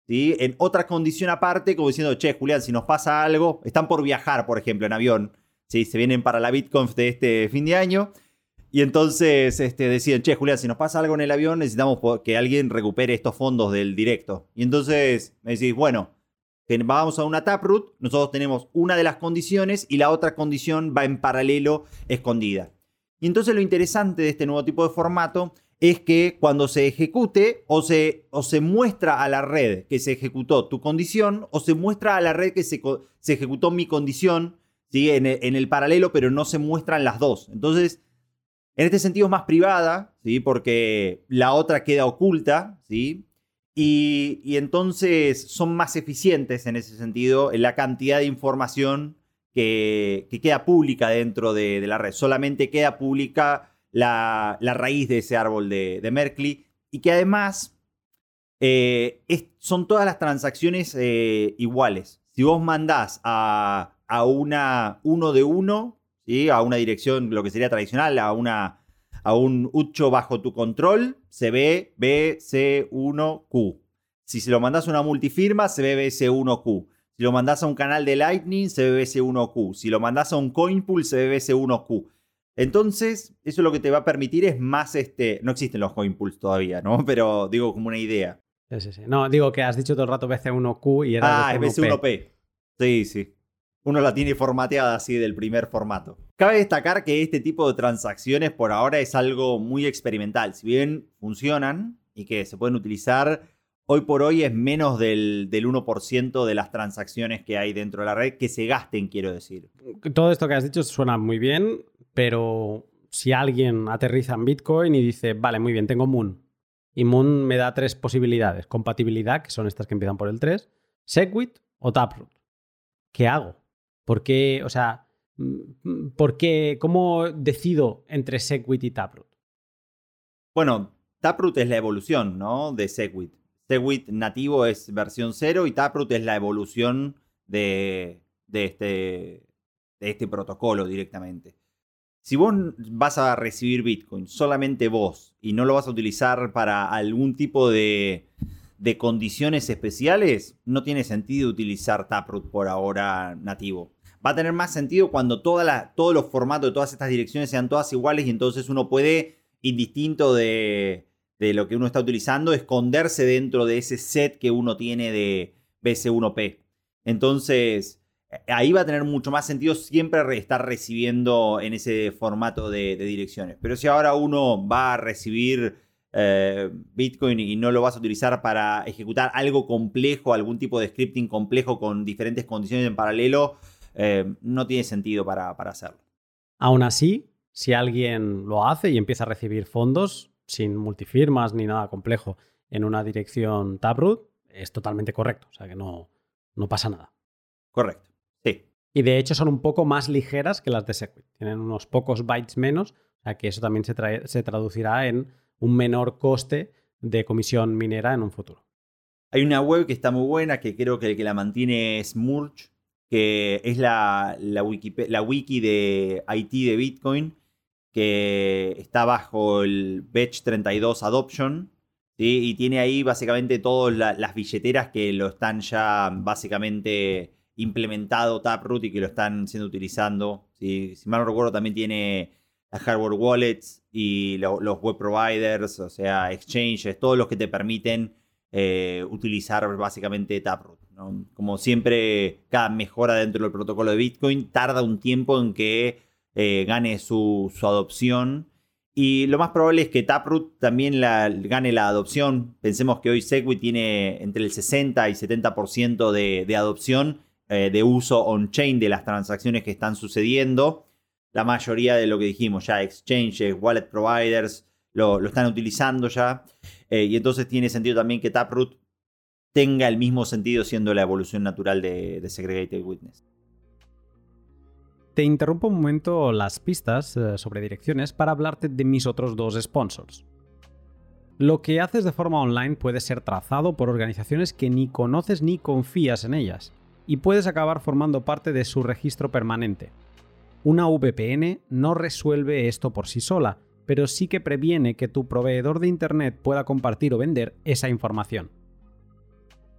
En otra condición aparte, como diciendo, che, Julián, si nos pasa algo, están por viajar, por ejemplo, en avión. ¿sí? Se vienen para la BitConf de este fin de año. Y entonces este, deciden, che, Julián, si nos pasa algo en el avión, necesitamos que alguien recupere estos fondos del directo. Y entonces me decís, bueno, vamos a una taproot, nosotros tenemos una de las condiciones y la otra condición va en paralelo escondida. Y entonces lo interesante de este nuevo tipo de formato es que cuando se ejecute o se, o se muestra a la red que se ejecutó tu condición o se muestra a la red que se, se ejecutó mi condición ¿sí? en, el, en, el, paralelo, pero no se muestran las dos. Entonces, en este sentido es más privada, ¿sí? porque la otra queda oculta, ¿sí? Y, entonces son más eficientes en ese sentido en la cantidad de información que, queda pública dentro de, la red. Solamente queda pública la, raíz de ese árbol de, de Merkley y que además eh, son todas las transacciones eh, iguales. si vos mandás a, a una uno de uno, ¿sí? a una dirección, lo que sería tradicional, a, una, a un ucho bajo tu control, se ve BC1Q. Si se lo mandás a una multifirma, se ve BC1Q. Si lo mandás a un canal de Lightning, se ve BC1Q. Si lo mandás a un Coinpool, se ve BC1Q. Entonces, eso lo que te va a permitir es más este. No existen los Coinpools todavía, ¿no? (laughs) Pero digo como una idea. Sí, sí, sí. No, digo que has dicho todo el rato BC1Q y era. Ah, es BC1P. Sí, sí. Uno la tiene formateada así del primer formato. Cabe destacar que este tipo de transacciones por ahora es algo muy experimental. Si bien funcionan y que se pueden utilizar hoy por hoy es menos del, 1% de las transacciones que hay dentro de la red que se gasten, quiero decir. Todo esto que has dicho suena muy bien, pero si alguien aterriza en Bitcoin y dice, vale, muy bien, tengo Moon, y Moon me da tres posibilidades, compatibilidad, que son estas que empiezan por el 3, Segwit o Taproot. ¿Qué hago? ¿Por qué, o sea, mm, ¿por qué, cómo decido entre Segwit y Taproot? Bueno, Taproot es la evolución, ¿no? De Segwit. Segwit nativo es versión 0 y Taproot es la evolución de, este, de este protocolo directamente. Si vos vas a recibir Bitcoin solamente vos y no lo vas a utilizar para algún tipo de, de condiciones especiales, no tiene sentido utilizar Taproot por ahora nativo. Va a tener más sentido cuando todos los formatos de todas estas direcciones sean todas iguales y entonces uno puede, indistinto de, de lo que uno está utilizando, esconderse dentro de ese set que uno tiene de BC1P. Entonces, ahí va a tener mucho más sentido siempre estar recibiendo en ese formato de, direcciones. Pero si ahora uno va a recibir eh, Bitcoin y no lo vas a utilizar para ejecutar algo complejo, algún tipo de scripting complejo con diferentes condiciones en paralelo, eh, no tiene sentido para, para hacerlo. Aún así, si alguien lo hace y empieza a recibir fondos, sin multifirmas ni nada complejo en una dirección Taproot, es totalmente correcto. O sea que no, no pasa nada. Correcto. Sí. Y de hecho son un poco más ligeras que las de Segwit. Tienen unos pocos bytes menos, o sea que eso también se, se traducirá en un menor coste de comisión minera en un futuro. Hay una web que está muy buena, que creo que el que la mantiene es Murch, que es la, la, la wiki de IT de Bitcoin, que está bajo el Batch 32 Adoption. Y tiene ahí básicamente todas las billeteras que lo están ya básicamente implementado Taproot y que lo están siendo utilizando. Si mal no recuerdo, también tiene las hardware wallets y los web providers, o sea, exchanges, todos los que te permiten eh, utilizar básicamente Taproot. Como siempre, cada mejora dentro del protocolo de Bitcoin tarda un tiempo en que eh, gane su, adopción. Y lo más probable es que Taproot también gane la adopción. Pensemos que hoy Segwit tiene entre el 60 y 70% de, de adopción eh, de uso on-chain de las transacciones que están sucediendo. La mayoría de lo que dijimos ya, exchanges, wallet providers, lo, están utilizando ya. Eh, y entonces tiene sentido también que Taproot tenga el mismo sentido siendo la evolución natural de, de Segregated Witness. Te interrumpo un momento las pistas eh, sobre direcciones para hablarte de mis otros dos sponsors. Lo que haces de forma online puede ser trazado por organizaciones que ni conoces ni confías en ellas, y puedes acabar formando parte de su registro permanente. Una VPN no resuelve esto por sí sola, pero sí que previene que tu proveedor de Internet pueda compartir o vender esa información.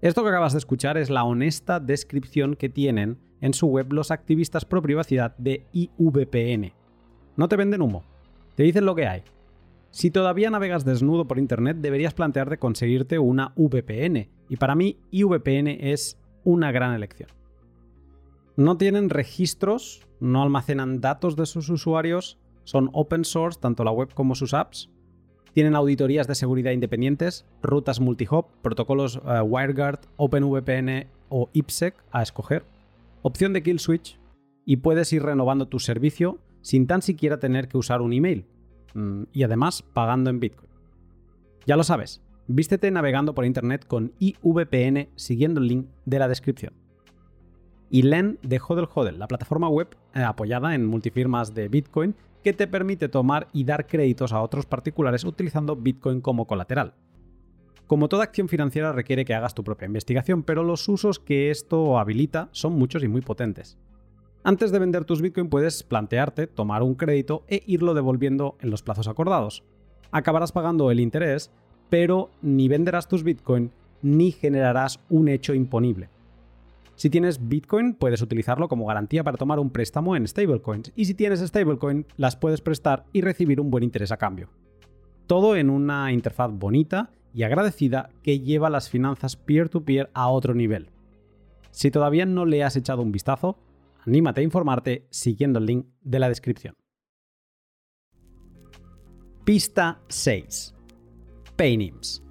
Esto que acabas de escuchar es la honesta descripción que tienen en su web los activistas pro privacidad de IVPN. No te venden humo, te dicen lo que hay. Si todavía navegas desnudo por Internet, deberías plantearte conseguirte una VPN, y para mí IVPN es una gran elección. No tienen registros, no almacenan datos de sus usuarios, son open source tanto la web como sus apps, tienen auditorías de seguridad independientes, rutas multihop, protocolos eh, WireGuard, OpenVPN o IPsec a escoger, opción de kill switch y puedes ir renovando tu servicio sin tan siquiera tener que usar un email mm, y además pagando en Bitcoin. Ya lo sabes, vístete navegando por internet con IVPN siguiendo el link de la descripción. Y LEN de Hodel Hodel, la plataforma web eh, apoyada en multifirmas de Bitcoin que te permite tomar y dar créditos a otros particulares utilizando Bitcoin como colateral. Como toda acción financiera requiere que hagas tu propia investigación, pero los usos que esto habilita son muchos y muy potentes. Antes de vender tus Bitcoin puedes plantearte tomar un crédito e irlo devolviendo en los plazos acordados. Acabarás pagando el interés, pero ni venderás tus Bitcoin ni generarás un hecho imponible. Si tienes Bitcoin, puedes utilizarlo como garantía para tomar un préstamo en stablecoins, y si tienes stablecoin, las puedes prestar y recibir un buen interés a cambio. Todo en una interfaz bonita y agradecida que lleva las finanzas peer-to-peer a otro nivel. Si todavía no le has echado un vistazo, anímate a informarte siguiendo el link de la descripción. Pista 6. Paynims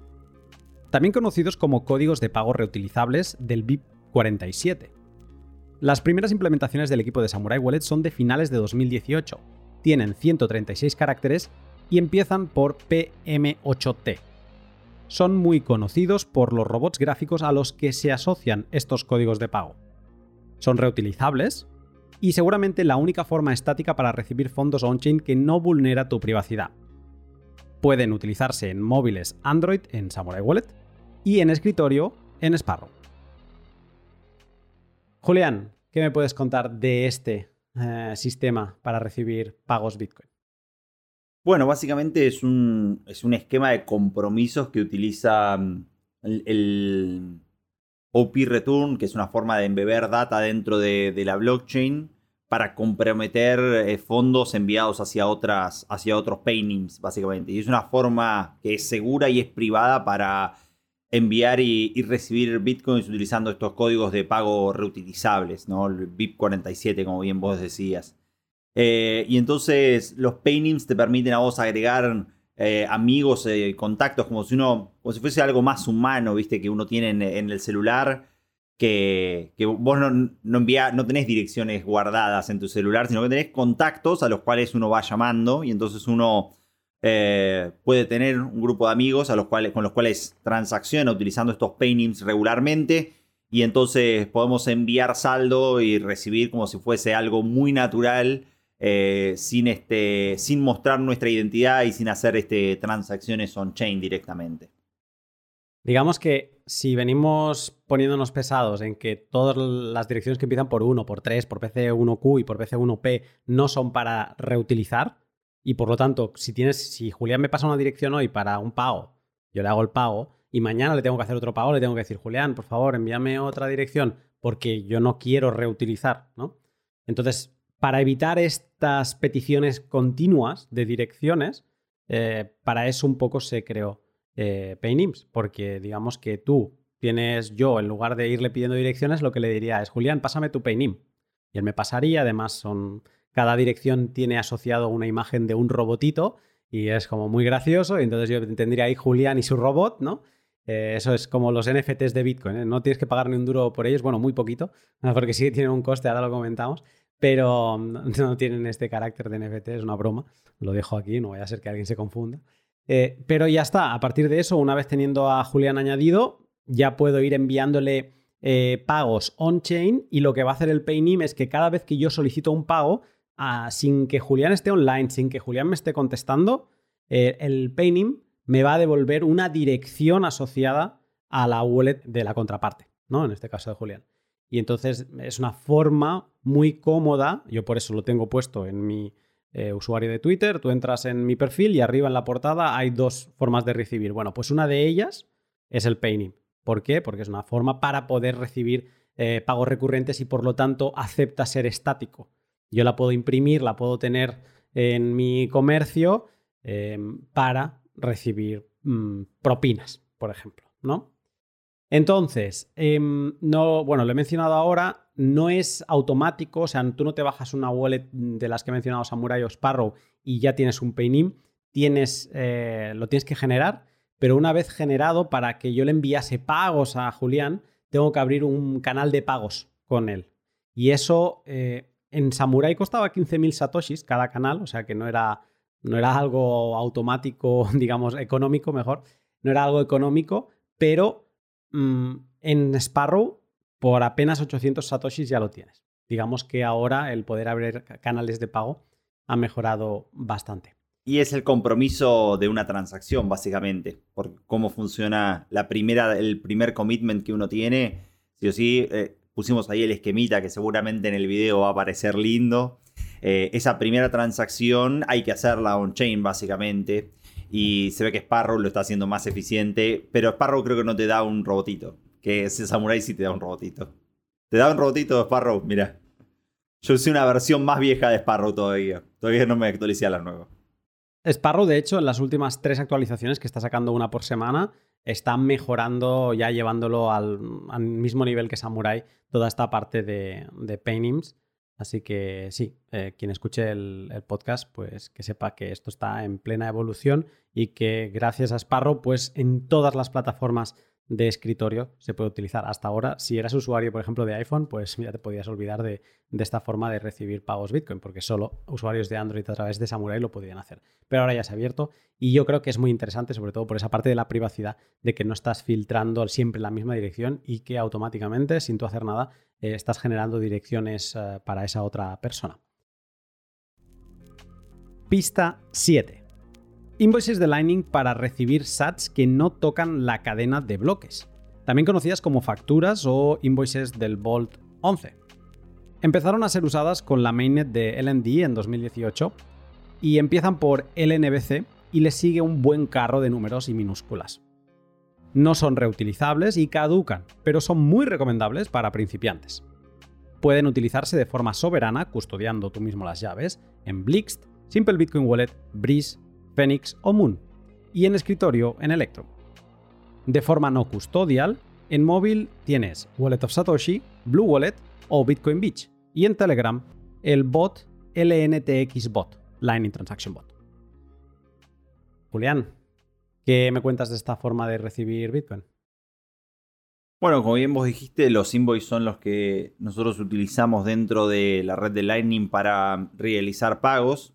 también conocidos como códigos de pago reutilizables del BIP 47. Las primeras implementaciones del equipo de Samurai Wallet son de finales de 2018, tienen 136 caracteres y empiezan por PM8T. Son muy conocidos por los robots gráficos a los que se asocian estos códigos de pago. Son reutilizables y seguramente la única forma estática para recibir fondos on-chain que no vulnera tu privacidad. Pueden utilizarse en móviles Android en Samurai Wallet y en escritorio en Sparrow. Julián, ¿qué me puedes contar de este eh, sistema para recibir pagos Bitcoin? Bueno, básicamente es un, es un esquema de compromisos que utiliza mm, el, OP Return, que es una forma de embeber data dentro de, la blockchain para comprometer eh, fondos enviados hacia, otras, hacia otros paintings, básicamente. Y es una forma que es segura y es privada para enviar y, recibir bitcoins utilizando estos códigos de pago reutilizables, ¿no? El BIP47, como bien vos decías. Eh, y entonces los paintings te permiten a vos agregar eh, amigos, contactos, como si uno, como si fuese algo más humano, viste, que uno tiene en, el celular, que, vos no, no, no tenés direcciones guardadas en tu celular, sino que tenés contactos a los cuales uno va llamando y entonces uno eh, puede tener un grupo de amigos a los cuales, con los cuales transacciona utilizando estos paintings regularmente y entonces podemos enviar saldo y recibir como si fuese algo muy natural eh, sin, este, sin mostrar nuestra identidad y sin hacer este, transacciones on-chain directamente. Digamos que si venimos poniéndonos pesados en que todas las direcciones que empiezan por 1, por 3, por PC1Q y por PC1P no son para reutilizar, y por lo tanto, si tienes, si Julián me pasa una dirección hoy para un pago, yo le hago el pago y mañana le tengo que hacer otro pago, le tengo que decir, Julián, por favor, envíame otra dirección porque yo no quiero reutilizar, ¿no? Entonces, para evitar estas peticiones continuas de direcciones, eh, para eso un poco se creó eh, Paynims, porque digamos que tú tienes yo, en lugar de irle pidiendo direcciones, lo que le diría es, Julián, pásame tu Paynim. Y él me pasaría, además son cada dirección tiene asociado una imagen de un robotito y es como muy gracioso. Entonces yo tendría ahí Julián y su robot, ¿no? Eh, eso es como los NFTs de Bitcoin, ¿eh? no tienes que pagar ni un duro por ellos, bueno, muy poquito, (laughs) porque sí tienen un coste, ahora lo comentamos, pero (laughs) no tienen este carácter de NFT, es una broma, lo dejo aquí, no vaya a ser que alguien se confunda. Eh, pero ya está, a partir de eso, una vez teniendo a Julián añadido, ya puedo ir enviándole pagos on-chain y lo que va a hacer el Paynim es que cada vez que yo solicito un pago, sin que Julián esté online, sin que Julián me esté contestando, eh, el Paynim me va a devolver una dirección asociada a la wallet de la contraparte, ¿no? En este caso de Julián. Y entonces es una forma muy cómoda, yo por eso lo tengo puesto en mi eh, usuario de Twitter, tú entras en mi perfil y arriba en la portada hay dos formas de recibir. Bueno, pues una de ellas es el Paynim. ¿Por qué? Porque es una forma para poder recibir eh, pagos recurrentes y por lo tanto acepta ser estático. Yo la puedo imprimir, la puedo tener en mi comercio em, para recibir mm, propinas, por ejemplo, ¿no? Entonces, em, no, bueno, lo he mencionado ahora, no es automático, o sea, tú no te bajas una wallet de las que he mencionado Samurai o Sparrow y ya tienes un Paynim, tienes, eh, lo tienes que generar, pero una vez generado, para que yo le enviase pagos a Julián, tengo que abrir un canal de pagos con él. Y eso eh, en Samurai costaba 15.000 satoshis cada canal, o sea que no era, no era algo automático, (laughs) digamos, económico mejor, no era algo económico, pero mm, en Sparrow por apenas 800 satoshis ya lo tienes. Digamos que ahora el poder abrir canales de pago ha mejorado bastante. Y es el compromiso de una transacción, básicamente, por cómo funciona la primera, el primer commitment que uno tiene. Sí o sí, eh, pusimos ahí el esquemita que seguramente en el video va a parecer lindo. Eh, esa primera transacción hay que hacerla on-chain, básicamente. Y se ve que Sparrow lo está haciendo más eficiente, pero Sparrow creo que no te da un robotito. Que ese Samurai sí te da un robotito. Te da un robotito Sparrow, mira. Yo usé una versión más vieja de Sparrow todavía. Todavía no me actualicé a la nueva. Sparrow, de hecho, en las últimas tres actualizaciones, que está sacando una por semana, está mejorando, ya llevándolo al, mismo nivel que Samurai, toda esta parte de, de Painims. Así que sí, eh, quien escuche el, podcast, pues que sepa que esto está en plena evolución y que gracias a Sparrow, pues en todas las plataformas de escritorio se puede utilizar. Hasta ahora, si eras usuario, por ejemplo, de iPhone, pues ya te podías olvidar de, esta forma de recibir pagos Bitcoin, porque solo usuarios de Android a través de Samurai lo podían hacer. Pero ahora ya se ha abierto y yo creo que es muy interesante, sobre todo por esa parte de la privacidad, de que no estás filtrando siempre la misma dirección y que automáticamente, sin tú hacer nada, eh, estás generando direcciones eh, para esa otra persona. Pista 7 Invoices de Lightning para recibir sats que no tocan la cadena de bloques, también conocidas como facturas o invoices del Vault 11. Empezaron a ser usadas con la mainnet de LND en 2018 y empiezan por LNBC y le sigue un buen carro de números y minúsculas. No son reutilizables y caducan, pero son muy recomendables para principiantes. Pueden utilizarse de forma soberana, custodiando tú mismo las llaves, en Blixt, Simple Bitcoin Wallet, Breeze Phoenix o Moon, y en escritorio en Electrum. De forma no custodial, en móvil tienes Wallet of Satoshi, Blue Wallet o Bitcoin Beach, y en Telegram el bot LNTX Bot, Lightning Transaction Bot. Julián, ¿qué me cuentas de esta forma de recibir Bitcoin? Bueno, como bien vos dijiste, los invoices son los que nosotros utilizamos dentro de la red de Lightning para realizar pagos.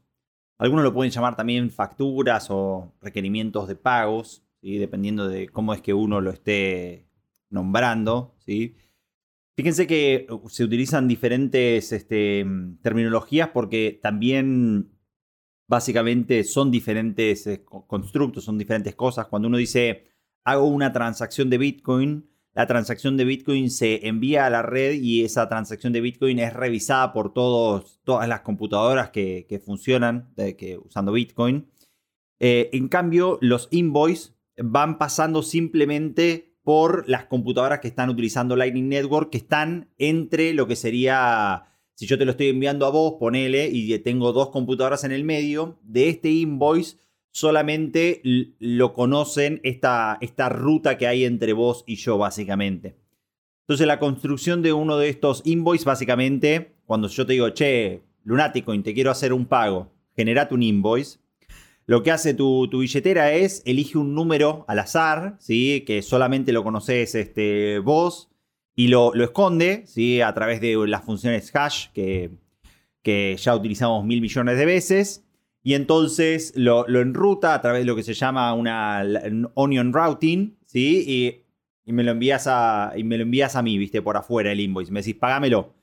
Algunos lo pueden llamar también facturas o requerimientos de pagos, dependiendo de cómo es que uno lo esté nombrando. ¿sí? Fíjense que uh, se utilizan diferentes este, terminologías porque también básicamente son diferentes eh, constructos, son diferentes cosas. Cuando uno dice hago una transacción de Bitcoin, la transacción de Bitcoin se envía a la red y esa transacción de Bitcoin es revisada por todos, todas las computadoras que, funcionan que, usando Bitcoin. Eh, en cambio, los invoices van pasando simplemente por las computadoras que están utilizando Lightning Network, que están entre lo que sería, si yo te lo estoy enviando a vos, ponele, y tengo dos computadoras en el medio, de este invoice solamente lo conocen esta, esta ruta que hay entre vos y yo, básicamente. Entonces, la construcción de uno de estos invoices, básicamente, cuando yo te digo, che, Lunaticoin, te quiero hacer un pago, generate un invoice. Lo que hace tu, billetera es elige un número al azar, ¿sí? que solamente lo conoces este, vos, y lo, lo esconde ¿sí? a través de las funciones hash que, que ya utilizamos mil millones de veces y entonces lo, enruta a través de lo que se llama una onion routing, ¿sí? Y, me lo envías a, y me lo envías a mí, viste, por afuera el invoice. Me decís, pagámelo.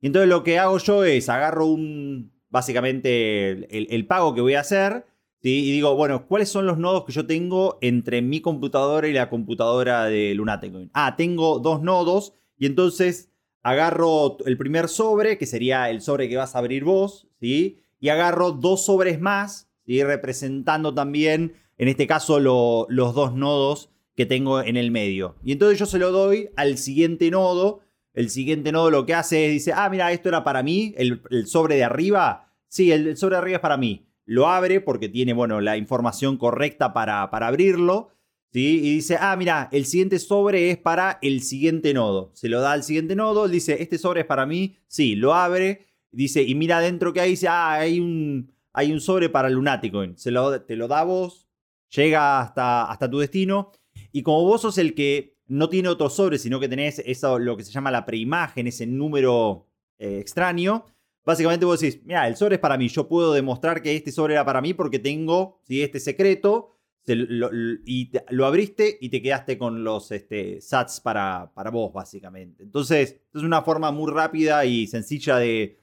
Y entonces lo que hago yo es agarro un, básicamente el, pago que voy a hacer, ¿sí? Y digo, bueno, ¿cuáles son los nodos que yo tengo entre mi computadora y la computadora de Lunatic? Ah, tengo dos nodos y entonces agarro el primer sobre, que sería el sobre que vas a abrir vos, ¿sí? Y agarro dos sobres más, y representando también, en este caso, los dos nodos que tengo en el medio. Y entonces yo se lo doy al siguiente nodo. El siguiente nodo lo que hace es, dice, ah, mira, esto era para mí, el, sobre de arriba. Sí, el, sobre de arriba es para mí. Lo abre porque tiene, bueno, la información correcta para, para abrirlo. ¿sí? Y dice, ah, mira, el siguiente sobre es para el siguiente nodo. Se lo da al siguiente nodo, dice, este sobre es para mí. Sí, lo abre Dice, y mira adentro que hay, dice, ah, hay un, hay un sobre para Lunaticoin. Se lo, te lo da vos, llega hasta, hasta tu destino. Y como vos sos el que no tiene otro sobre, sino que tenés eso, lo que se llama la preimagen, ese número eh, extraño, básicamente vos decís, mira, el sobre es para mí. Yo puedo demostrar que este sobre era para mí porque tengo ¿sí? este secreto. y lo abriste y te quedaste con los este, sats para, para vos, básicamente. Entonces, es una forma muy rápida y sencilla de,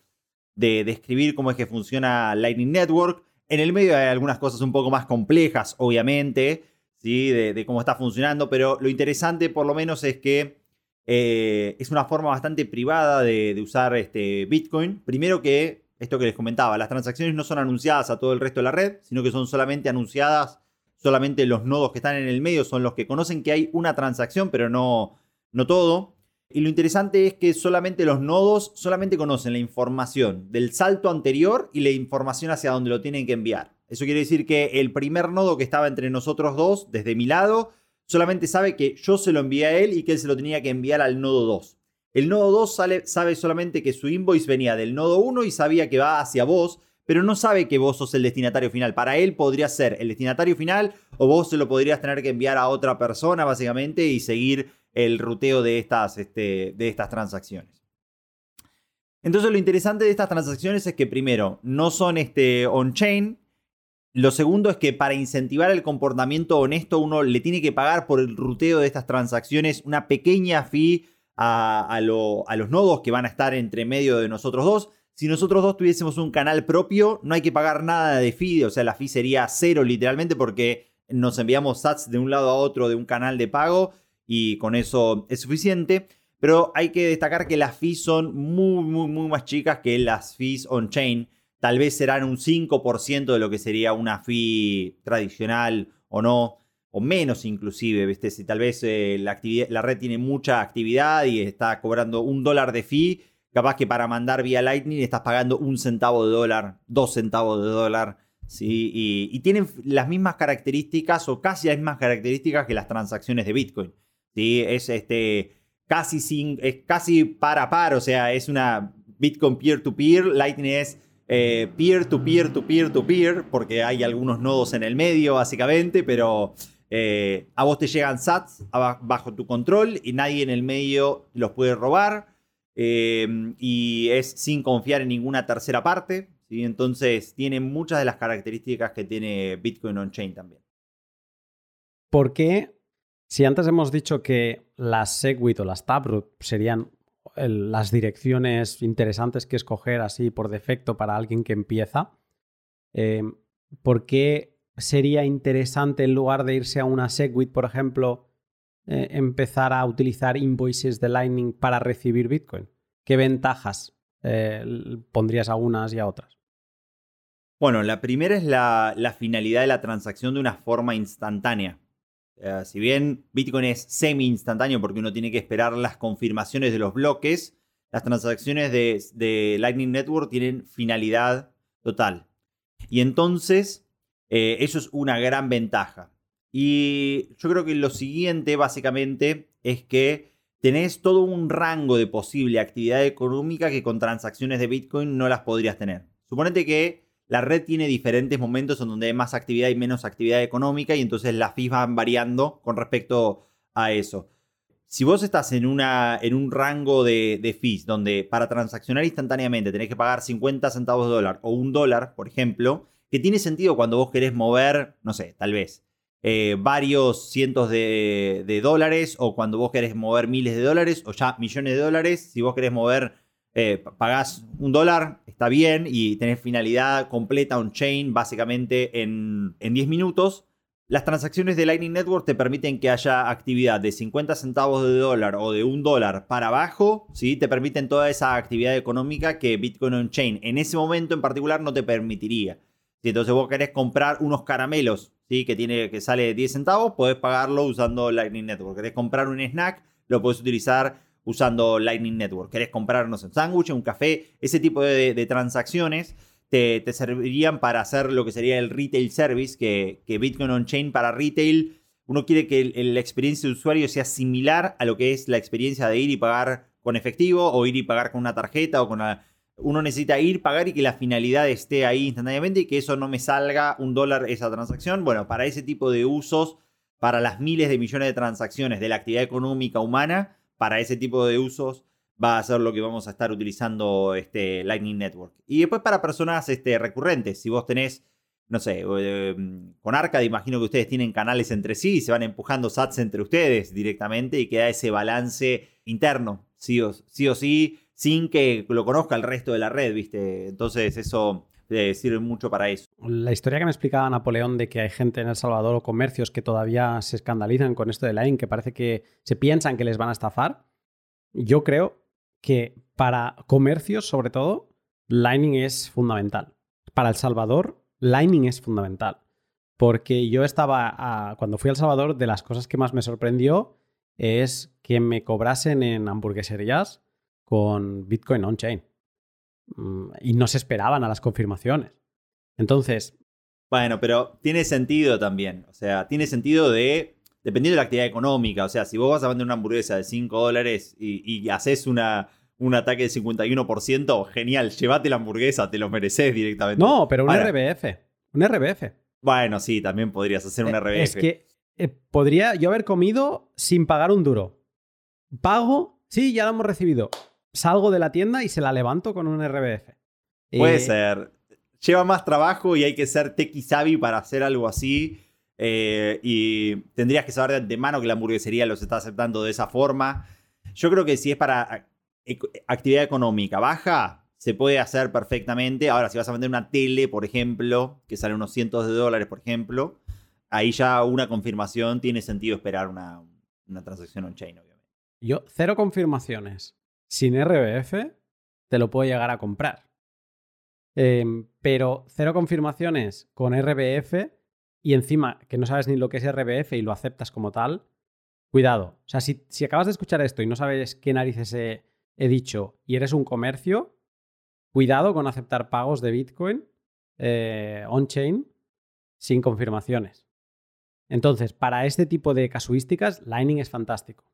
de describir cómo es que funciona Lightning Network. En el medio hay algunas cosas un poco más complejas, obviamente, ¿sí? de, cómo está funcionando, pero lo interesante por lo menos es que eh, es una forma bastante privada de, usar este Bitcoin. Primero que, esto que les comentaba, las transacciones no son anunciadas a todo el resto de la red, sino que son solamente anunciadas, solamente los nodos que están en el medio son los que conocen que hay una transacción, pero no, no todo. Y lo interesante es que solamente los nodos solamente conocen la información del salto anterior y la información hacia donde lo tienen que enviar. Eso quiere decir que el primer nodo que estaba entre nosotros dos, desde mi lado, solamente sabe que yo se lo envié a él y que él se lo tenía que enviar al nodo 2. El nodo 2 sabe solamente que su invoice venía del nodo 1 y sabía que va hacia vos, pero no sabe que vos sos el destinatario final. Para él podría ser el destinatario final o vos se lo podrías tener que enviar a otra persona básicamente y seguir el ruteo de estas, este, de estas transacciones. Entonces lo interesante de estas transacciones es que primero no son este, on-chain. Lo segundo es que para incentivar el comportamiento honesto uno le tiene que pagar por el ruteo de estas transacciones una pequeña fee a, a los nodos que van a estar entre medio de nosotros dos. Si nosotros dos tuviésemos un canal propio, no hay que pagar nada de fee, o sea, la fee sería cero literalmente porque nos enviamos sats de un lado a otro de un canal de pago y con eso es suficiente. Pero hay que destacar que las fees son muy, muy, muy más chicas que las fees on-chain. Tal vez serán un 5% de lo que sería una fee tradicional o no, o menos inclusive. Si tal vez eh, la red tiene mucha actividad y está cobrando un dólar de fee, capaz que para mandar vía Lightning estás pagando un centavo de dólar, dos centavos de dólar. ¿sí? Y, tienen las mismas características o casi las mismas características que las transacciones de Bitcoin. Es este, casi, sin, es casi par a par, o sea, es una Bitcoin peer-to-peer, Lightning es eh, peer-to-peer, to peer, to peer, porque hay algunos nodos en el medio, básicamente, pero eh, a vos te llegan sats bajo tu control y nadie en el medio los puede robar. Eh, y es sin confiar en ninguna tercera parte. ¿sí? Entonces tiene muchas de las características que tiene Bitcoin on-chain también. ¿Por qué si antes hemos dicho que las Segwit o las Taproot serían las direcciones interesantes que escoger así por defecto para alguien que empieza, eh, ¿por qué sería interesante en lugar de irse a una Segwit, por ejemplo, eh, empezar a utilizar invoices de Lightning para recibir Bitcoin? ¿Qué ventajas eh, pondrías a unas y a otras? Bueno, la primera es la finalidad de la transacción de una forma instantánea. Si bien Bitcoin es semi instantáneo porque uno tiene que esperar las confirmaciones de los bloques, las transacciones de, Lightning Network tienen finalidad total. Y entonces, eh, eso es una gran ventaja. Y yo creo que lo siguiente, básicamente, es que tenés todo un rango de posible actividad económica que con transacciones de Bitcoin no las podrías tener. Suponete que la red tiene diferentes momentos en donde hay más actividad y menos actividad económica y entonces las fees van variando con respecto a eso. Si vos estás en, una, en un rango de, de fees donde para transaccionar instantáneamente tenés que pagar 50 centavos de dólar o un dólar, por ejemplo, que tiene sentido cuando vos querés mover, no sé, tal vez, eh, varios cientos de, dólares o cuando vos querés mover miles de dólares o ya millones de dólares, si vos querés mover eh, pagás un dólar, está bien, y tenés finalidad completa on-chain básicamente en, en 10 minutos. Las transacciones de Lightning Network te permiten que haya actividad de 50 centavos de dólar o de un dólar para abajo, ¿sí? te permiten toda esa actividad económica que Bitcoin on-chain en ese momento en particular no te permitiría. Si entonces vos querés comprar unos caramelos ¿sí? que, tiene, que sale 10 centavos, podés pagarlo usando Lightning Network. Querés comprar un snack, lo podés utilizar usando Lightning Network. Querés comprarnos un sándwich, un café, ese tipo de, transacciones te, servirían para hacer lo que sería el retail service, que, Bitcoin on-chain para retail, uno quiere que la experiencia de usuario sea similar a lo que es la experiencia de ir y pagar con efectivo o ir y pagar con una tarjeta o con Uno necesita ir, pagar y que la finalidad esté ahí instantáneamente y que eso no me salga un dólar esa transacción. Bueno, para ese tipo de usos, para las miles de millones de transacciones de la actividad económica humana, para ese tipo de usos va a ser lo que vamos a estar utilizando este Lightning Network. Y después para personas este, recurrentes, si vos tenés, no sé, em, con Arcade imagino que ustedes tienen canales entre sí y se van empujando sats entre ustedes directamente y queda ese balance interno, sí o sí, o sí sin que lo conozca el resto de la red, ¿viste? Entonces eso eh, sirve mucho para eso. La historia que me explicaba Napoleón de que hay gente en El Salvador o comercios que todavía se escandalizan con esto de Lightning, que parece que se piensan que les van a estafar, yo creo que para comercios, sobre todo, Lightning es fundamental. Para El Salvador, Lightning es fundamental. Porque yo estaba, cuando fui a El Salvador, de las cosas que más me sorprendió es que me cobrasen en hamburgueserías con Bitcoin on-chain. Mm, y no se esperaban a las confirmaciones. Entonces... Bueno, pero tiene sentido también. O sea, tiene sentido de... Dependiendo de la actividad económica. O sea, si vos vas a vender una hamburguesa de 5 dólares y, haces una, un ataque de 51%, genial, llévate la hamburguesa, te lo mereces directamente. No, pero un RBF. Un RBF. Bueno, sí, también podrías hacer un eh, RBF. Es que eh, podría yo haber comido sin pagar un duro. Pago, sí, ya lo hemos recibido salgo de la tienda y se la levanto con un RBF. Puede eh, ser. Lleva más trabajo y hay que ser tequi savvy para hacer algo así. Eh, y tendrías que saber de antemano que la hamburguesería los está aceptando de esa forma. Yo creo que si es para actividad económica baja, se puede hacer perfectamente. Ahora, si vas a vender una tele, por ejemplo, que sale unos cientos de dólares, por ejemplo, ahí ya una confirmación tiene sentido esperar una, una transacción on-chain, obviamente. Yo, cero confirmaciones sin RBF te lo puedo llegar a comprar. Em, pero cero confirmaciones con RBF y encima que no sabes ni lo que es RBF y lo aceptas como tal, cuidado. O sea, si, acabas de escuchar esto y no sabes qué narices he, dicho y eres un comercio, cuidado con aceptar pagos de Bitcoin eh, on-chain sin confirmaciones. Entonces, para este tipo de casuísticas, Lightning es fantástico.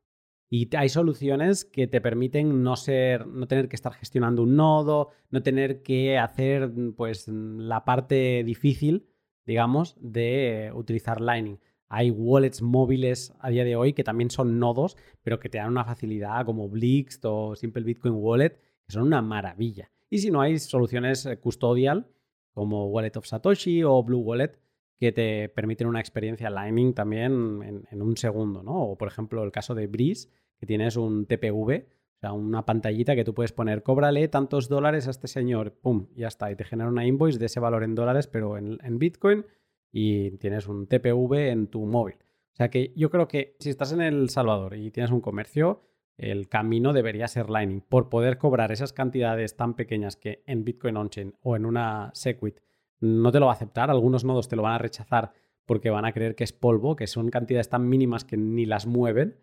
Y hay soluciones que te permiten no ser, no tener que estar gestionando un nodo, no tener que hacer pues la parte difícil, digamos, de utilizar Lightning. Hay wallets móviles a día de hoy que también son nodos, pero que te dan una facilidad como Blix o Simple Bitcoin Wallet, que son una maravilla. Y si no, hay soluciones eh, custodial como Wallet of Satoshi o Blue Wallet que te permiten una experiencia Lightning también en un segundo, ¿no? O por ejemplo el caso de Breeze, que tienes un TPV, o sea, una pantallita que tú puedes poner, cóbrale tantos dólares a este señor, pum, ya está, y te genera una invoice de ese valor en dólares, pero en, Bitcoin, y tienes un TPV en tu móvil. O sea que yo creo que si estás en El Salvador y tienes un comercio, el camino debería ser Lightning, por poder cobrar esas cantidades tan pequeñas que en Bitcoin on-chain o en una Segwit no te lo va a aceptar, algunos nodos te lo van a rechazar porque van a creer que es polvo, que son cantidades tan mínimas que ni las mueven.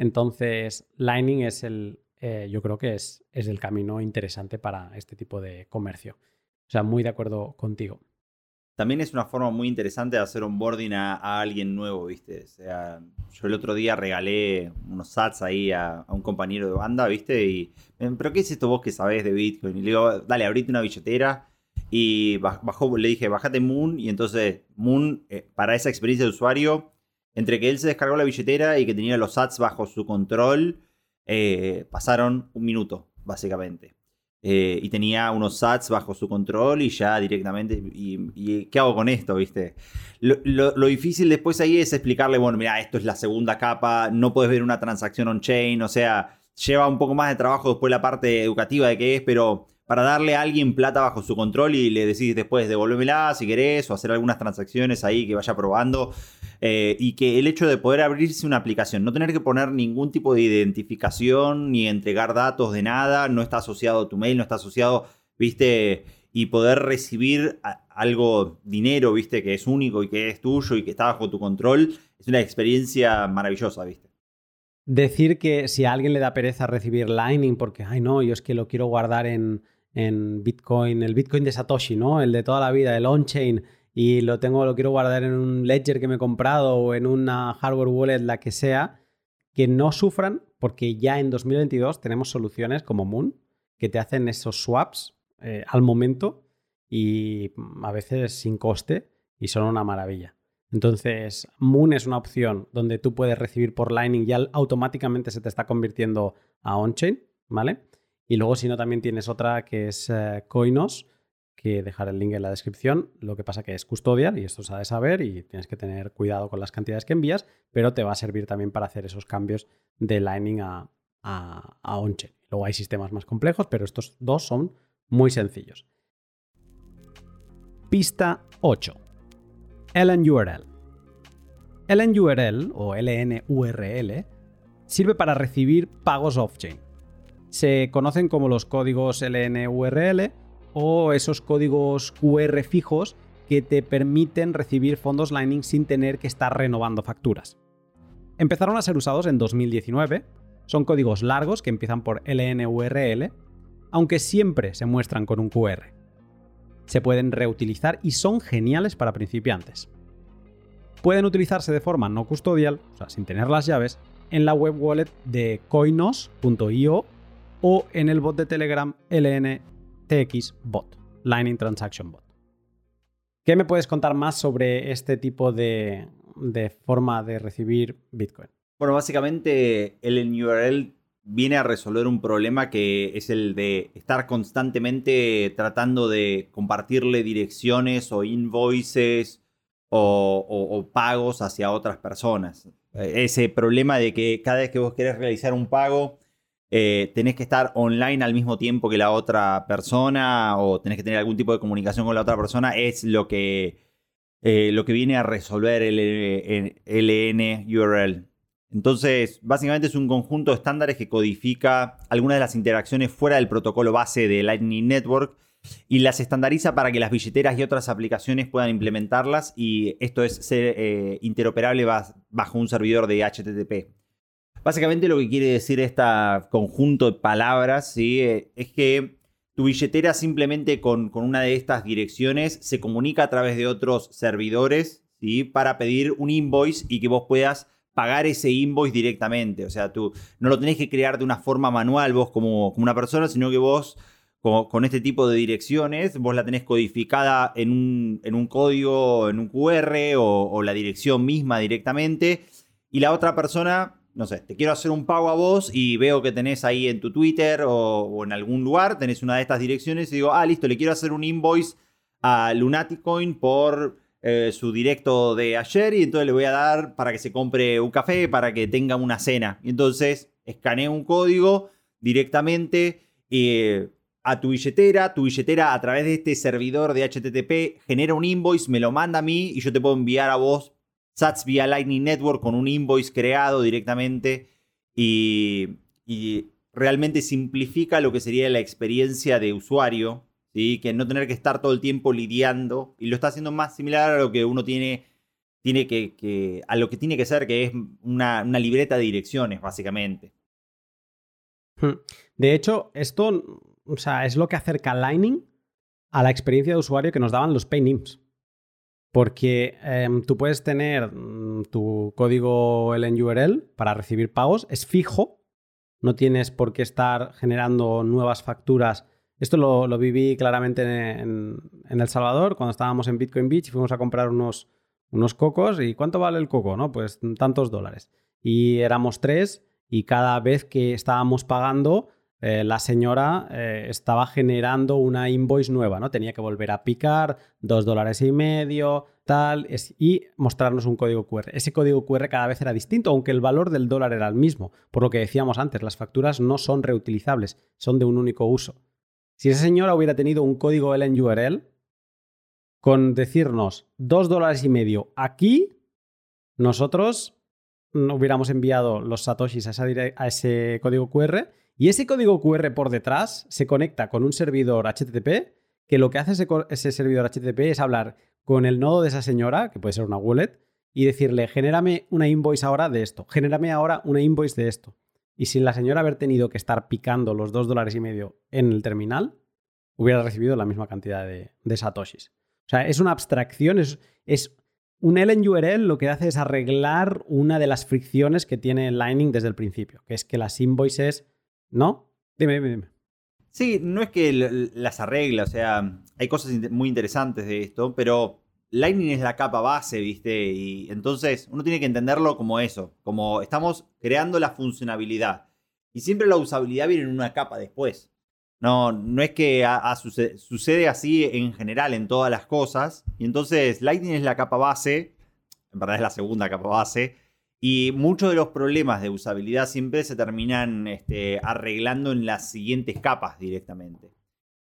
Entonces, Lightning es el, eh, yo creo que es, es el camino interesante para este tipo de comercio. O sea, muy de acuerdo contigo. También es una forma muy interesante de hacer onboarding a, a alguien nuevo, ¿viste? O sea, yo el otro día regalé unos sats ahí a, un compañero de banda, ¿viste? Y, ¿pero qué es esto vos que sabés de Bitcoin? Y le digo, dale, abrite una billetera. Y bajó, le dije, bájate Moon. Y entonces Moon, eh, para esa experiencia de usuario, entre que él se descargó la billetera y que tenía los sats bajo su control, eh, pasaron un minuto, básicamente. Eh, y tenía unos sats bajo su control y ya directamente. Y, qué hago con esto, viste? Lo, difícil después ahí es explicarle, bueno, mira, esto es la segunda capa, no puedes ver una transacción on-chain, o sea, lleva un poco más de trabajo después la parte educativa de qué es, pero para darle a alguien plata bajo su control y le decís después devolvémela si querés o hacer algunas transacciones ahí que vaya probando. Eh, y que el hecho de poder abrirse una aplicación, no tener que poner ningún tipo de identificación ni entregar datos de nada, no está asociado a tu mail, no está asociado, viste, y poder recibir algo, dinero, viste, que es único y que es tuyo y que está bajo tu control, es una experiencia maravillosa, viste. Decir que si a alguien le da pereza recibir Lightning porque, ay no, yo es que lo quiero guardar en, en Bitcoin, el Bitcoin de Satoshi, ¿no? El de toda la vida, el on-chain, y lo tengo, lo quiero guardar en un ledger que me he comprado o en una hardware wallet, la que sea, que no sufran, porque ya en 2022 tenemos soluciones como Moon que te hacen esos swaps eh, al momento y a veces sin coste y son una maravilla. Entonces, Moon es una opción donde tú puedes recibir por Lightning y automáticamente se te está convirtiendo a on-chain, ¿vale? Y luego, si no, también tienes otra que es eh, Coinos, que dejar el link en la descripción. Lo que pasa que es custodial y esto se ha de saber y tienes que tener cuidado con las cantidades que envías, pero te va a servir también para hacer esos cambios de Lightning a, a, a on-chain. Luego hay sistemas más complejos, pero estos dos son muy sencillos. Pista 8. LNURL. LNURL o LNURL sirve para recibir pagos off-chain. Se conocen como los códigos LNURL o esos códigos QR fijos que te permiten recibir fondos Lightning sin tener que estar renovando facturas. Empezaron a ser usados en 2019, son códigos largos que empiezan por LNURL, aunque siempre se muestran con un QR. Se pueden reutilizar y son geniales para principiantes. Pueden utilizarse de forma no custodial, o sea, sin tener las llaves, en la web wallet de coinos.io o en el bot de Telegram LNTX Bot, Lightning Transaction Bot. ¿Qué me puedes contar más sobre este tipo de, forma de recibir Bitcoin? Bueno, básicamente el URL viene a resolver un problema que es el de estar constantemente tratando de compartirle direcciones o invoices o pagos hacia otras personas. Ese problema de que cada vez que vos querés realizar un pago, eh, tenés que estar online al mismo tiempo que la otra persona o tenés que tener algún tipo de comunicación con la otra persona, es lo que, eh, lo que viene a resolver el, LN URL. Entonces, básicamente es un conjunto de estándares que codifica algunas de las interacciones fuera del protocolo base de Lightning Network y las estandariza para que las billeteras y otras aplicaciones puedan implementarlas y esto es ser eh, interoperable bajo un servidor de HTTP. Básicamente lo que quiere decir este conjunto de palabras ¿sí? Eh, es que tu billetera simplemente con, una de estas direcciones se comunica a través de otros servidores ¿sí? para pedir un invoice y que vos puedas pagar ese invoice directamente. O sea, tú no lo tenés que crear de una forma manual vos como, como una persona, sino que vos con, este tipo de direcciones, vos la tenés codificada en un, en un código, en un QR o, la dirección misma directamente. Y la otra persona, no sé, te quiero hacer un pago a vos y veo que tenés ahí en tu Twitter o, en algún lugar, tenés una de estas direcciones y digo, ah, listo, le quiero hacer un invoice a Lunaticoin por eh, su directo de ayer y entonces le voy a dar para que se compre un café, para que tenga una cena. Y entonces escaneo un código directamente. y a tu billetera, tu billetera a través de este servidor de HTTP genera un invoice, me lo manda a mí y yo te puedo enviar a vos sats vía Lightning Network con un invoice creado directamente y, realmente simplifica lo que sería la experiencia de usuario, ¿sí? que no tener que estar todo el tiempo lidiando y lo está haciendo más similar a lo que uno tiene, tiene que, a lo que tiene que ser, que es una, libreta de direcciones, básicamente. Hmm. De hecho, esto o sea, es lo que acerca Lightning a la experiencia de usuario que nos daban los paynims. Porque em, tú puedes tener mm, tu código LNURL para recibir pagos, es fijo, no tienes por qué estar generando nuevas facturas. Esto lo, viví claramente en, El Salvador, cuando estábamos en Bitcoin Beach y fuimos a comprar unos, unos cocos. ¿Y cuánto vale el coco? No, pues tantos dólares. Y éramos tres y cada vez que estábamos pagando eh, la señora eh, estaba generando una invoice nueva, ¿no? Tenía que volver a picar, dos dólares y medio, tal, y mostrarnos un código QR. Ese código QR cada vez era distinto, aunque el valor del dólar era el mismo. Por lo que decíamos antes, las facturas no son reutilizables, son de un único uso. Si esa señora hubiera tenido un código LNURL, con decirnos dos dólares y medio aquí, nosotros hubiéramos enviado los satoshis a ese código QR y ese código QR por detrás se conecta con un servidor HTTP, que lo que hace ese, servidor HTTP es hablar con el nodo de esa señora, que puede ser una wallet, y decirle, genérame una invoice ahora de esto, genérame ahora una invoice de esto. Y sin la señora haber tenido que estar picando los dos dólares y medio en el terminal, hubiera recibido la misma cantidad de, satoshis. O sea, es una abstracción, es, es un LNURL lo que hace es arreglar una de las fricciones que tiene Lightning desde el principio, que es que las invoices ¿No? Dime, dime, dime. Sí, no es que las arregla, o sea, hay cosas muy interesantes de esto, pero Lightning es la capa base, ¿viste? Y entonces uno tiene que entenderlo como eso, como estamos creando la funcionalidad. Y siempre la usabilidad viene en una capa después. No, no es que sucede, así en general en todas las cosas. Y entonces Lightning es la capa base, en verdad es la segunda capa base, Y muchos de los problemas de usabilidad siempre se terminan este, arreglando en las siguientes capas directamente.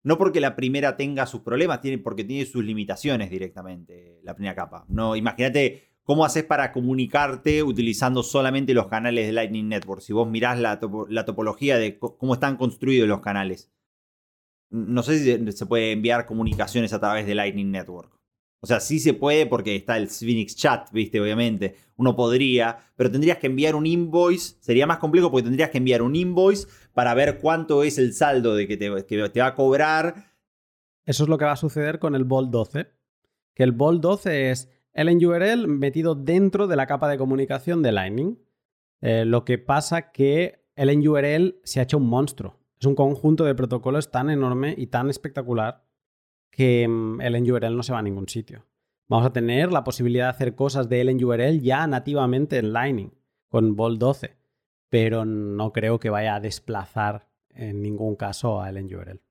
No porque la primera tenga sus problemas, tiene, porque tiene sus limitaciones directamente, la primera capa. No, imagínate cómo haces para comunicarte utilizando solamente los canales de Lightning Network. Si vos mirás la, la topología de cómo están construidos los canales. No sé si se puede enviar comunicaciones a través de Lightning Network. O sea, sí se puede porque está el Svinix Chat, viste, obviamente. Uno podría, pero tendrías que enviar un invoice. Sería más complejo porque tendrías que enviar un invoice para ver cuánto es el saldo de que te, te va a cobrar. Eso es lo que va a suceder con el Bolt 12. Que el Bolt 12 es el URL metido dentro de la capa de comunicación de Lightning. Eh, lo que pasa que el URL se ha hecho un monstruo. Es un conjunto de protocolos tan enorme y tan espectacular que mm, el URL no se va a ningún sitio. Vamos a tener la posibilidad de hacer cosas de URL ya nativamente en Lightning con Bolt 12, pero no creo que vaya a desplazar en ningún caso a URL.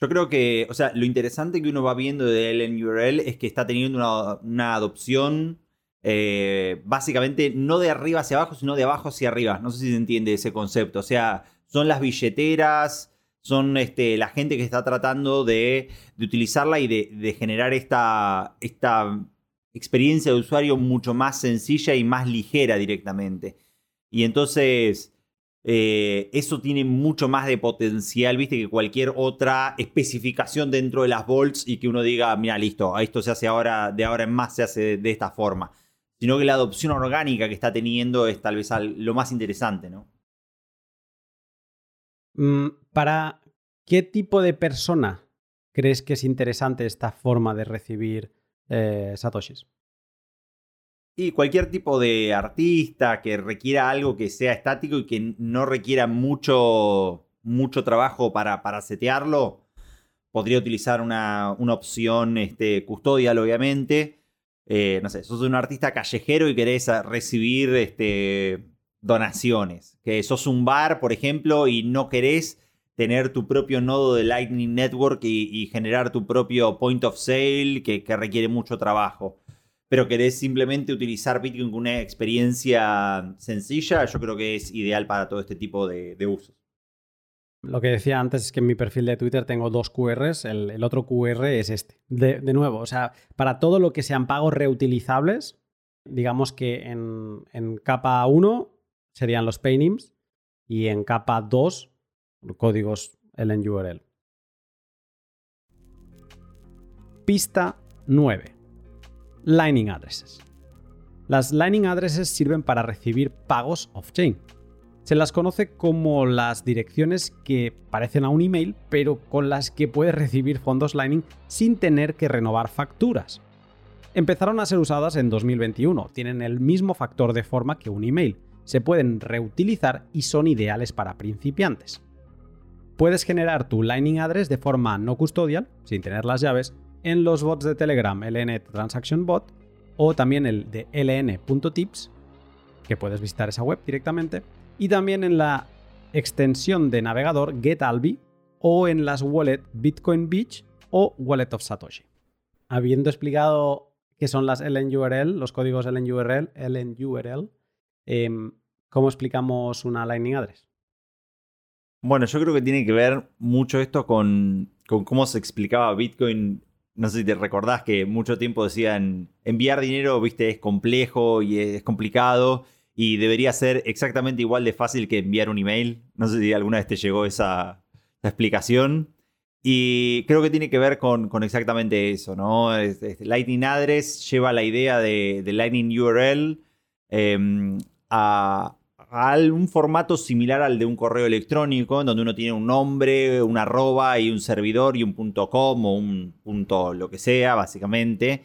Yo creo que, o sea, lo interesante que uno va viendo de URL es que está teniendo una, adopción eh, básicamente no de arriba hacia abajo, sino de abajo hacia arriba. No sé si se entiende ese concepto. O sea, son las billeteras, son este, la gente que está tratando de, utilizarla y de, generar esta, esta, experiencia de usuario mucho más sencilla y más ligera directamente. Y entonces eh, eso tiene mucho más de potencial, viste, que cualquier otra especificación dentro de las bolts y que uno diga, mira, listo, esto se hace ahora, de ahora en más se hace de esta forma. Sino que la adopción orgánica que está teniendo es tal vez lo más interesante, ¿no? Mm, ¿Para qué tipo de persona crees que es interesante esta forma de recibir eh, satoshis? Y cualquier tipo de artista que requiera algo que sea estático y que no requiera mucho, mucho trabajo para, para setearlo, podría utilizar una, opción este, custodial, obviamente. Eh, no sé, sos un artista callejero y querés recibir este, donaciones. Que sos un bar, por ejemplo, y no querés tener tu propio nodo de Lightning Network y, generar tu propio point of sale que, requiere mucho trabajo. Pero querés simplemente utilizar Bitcoin con una experiencia sencilla, yo creo que es ideal para todo este tipo de, usos. Lo que decía antes es que en mi perfil de Twitter tengo dos QRs, el, otro QR es este. De, nuevo, o sea, para todo lo que sean pagos reutilizables, digamos que en, en capa 1 serían los paynims y en capa 2 códigos LNURL. Pista 9. Lightning Addresses. Las Lightning Addresses sirven para recibir pagos off-chain. Se las conoce como las direcciones que parecen a un email, pero con las que puedes recibir fondos Lightning sin tener que renovar facturas. Empezaron a ser usadas en 2021, tienen el mismo factor de forma que un email, se pueden reutilizar y son ideales para principiantes. Puedes generar tu Lightning Address de forma no custodial, sin tener las llaves, en los bots de Telegram LN Transaction Bot o también el de ln.tips, que puedes visitar esa web directamente, y también en la extensión de navegador GetAlbi o en las wallet Bitcoin Beach o Wallet of Satoshi. Habiendo explicado qué son las LNURL, los códigos LNURL, LNURL em, ¿cómo explicamos una Lightning Address? Bueno, yo creo que tiene que ver mucho esto con, cómo se explicaba Bitcoin. No sé si te recordás que mucho tiempo decían enviar dinero, viste, es complejo y es complicado y debería ser exactamente igual de fácil que enviar un email. No sé si alguna vez te llegó esa, explicación. Y creo que tiene que ver con, exactamente eso, ¿no? Lightning Address lleva la idea de, Lightning URL em, a, un formato similar al de un correo electrónico, en donde uno tiene un nombre, una arroba y un servidor y un punto .com o un punto lo que sea, básicamente.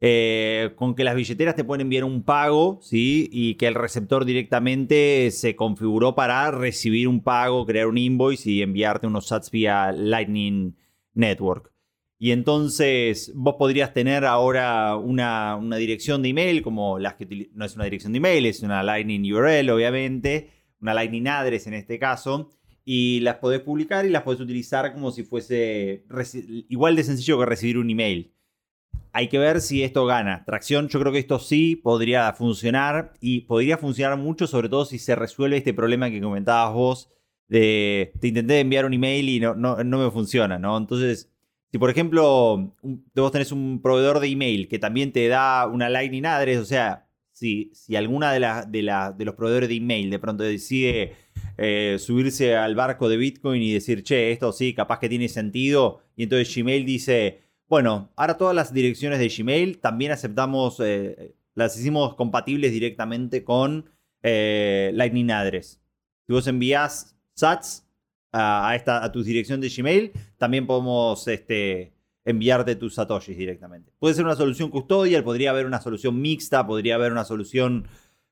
Eh, con que las billeteras te pueden enviar un pago, ¿sí? Y que el receptor directamente se configuró para recibir un pago, crear un invoice y enviarte unos sats vía Lightning Network. Y entonces vos podrías tener ahora una, dirección de email, como las que no es una dirección de email, es una Lightning URL, obviamente, una Lightning Address en este caso, y las podés publicar y las podés utilizar como si fuese igual de sencillo que recibir un email. hay que ver si esto gana. Tracción, yo creo que esto sí podría funcionar y podría funcionar mucho, sobre todo si se resuelve este problema que comentabas vos de te intenté enviar un email y no, no, no me funciona, ¿no? Entonces, si por ejemplo vos tenés un proveedor de email que también te da una Lightning Address, o sea, si, si alguna de, los proveedores de email de pronto decide eh, subirse al barco de Bitcoin y decir, che, esto sí, capaz que tiene sentido, y entonces Gmail dice bueno, ahora todas las direcciones de Gmail también aceptamos, eh, las hicimos compatibles directamente con eh, Lightning Address. Si vos envías sats a, esta, a tu dirección de Gmail, también podemos este, enviarte tus satoshis directamente. Puede ser una solución custodial, podría haber una solución mixta, podría haber una solución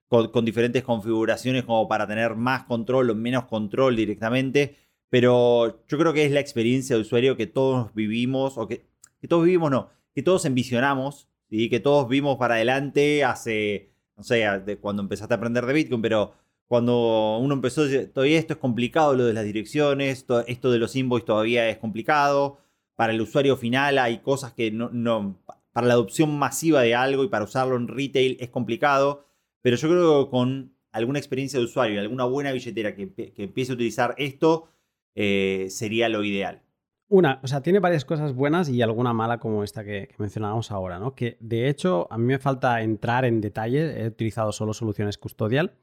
con, diferentes configuraciones como para tener más control o menos control directamente. Pero yo creo que es la experiencia de usuario que todos vivimos o que que todos vivimos, no, que todos envisionamos, ¿sí? que todos vimos para adelante hace, no sé, de cuando empezaste a aprender de Bitcoin, pero cuando uno empezó, todavía esto es complicado, lo de las direcciones, esto de los invoices todavía es complicado. Para el usuario final hay cosas que no, no, para la adopción masiva de algo y para usarlo en retail es complicado, pero yo creo que con alguna experiencia de usuario y alguna buena billetera que, empiece a utilizar esto, eh, sería lo ideal. Una, o sea, tiene varias cosas buenas y alguna mala como esta que, mencionábamos ahora, ¿no? Que de hecho a mí me falta entrar en detalle, he utilizado solo soluciones custodial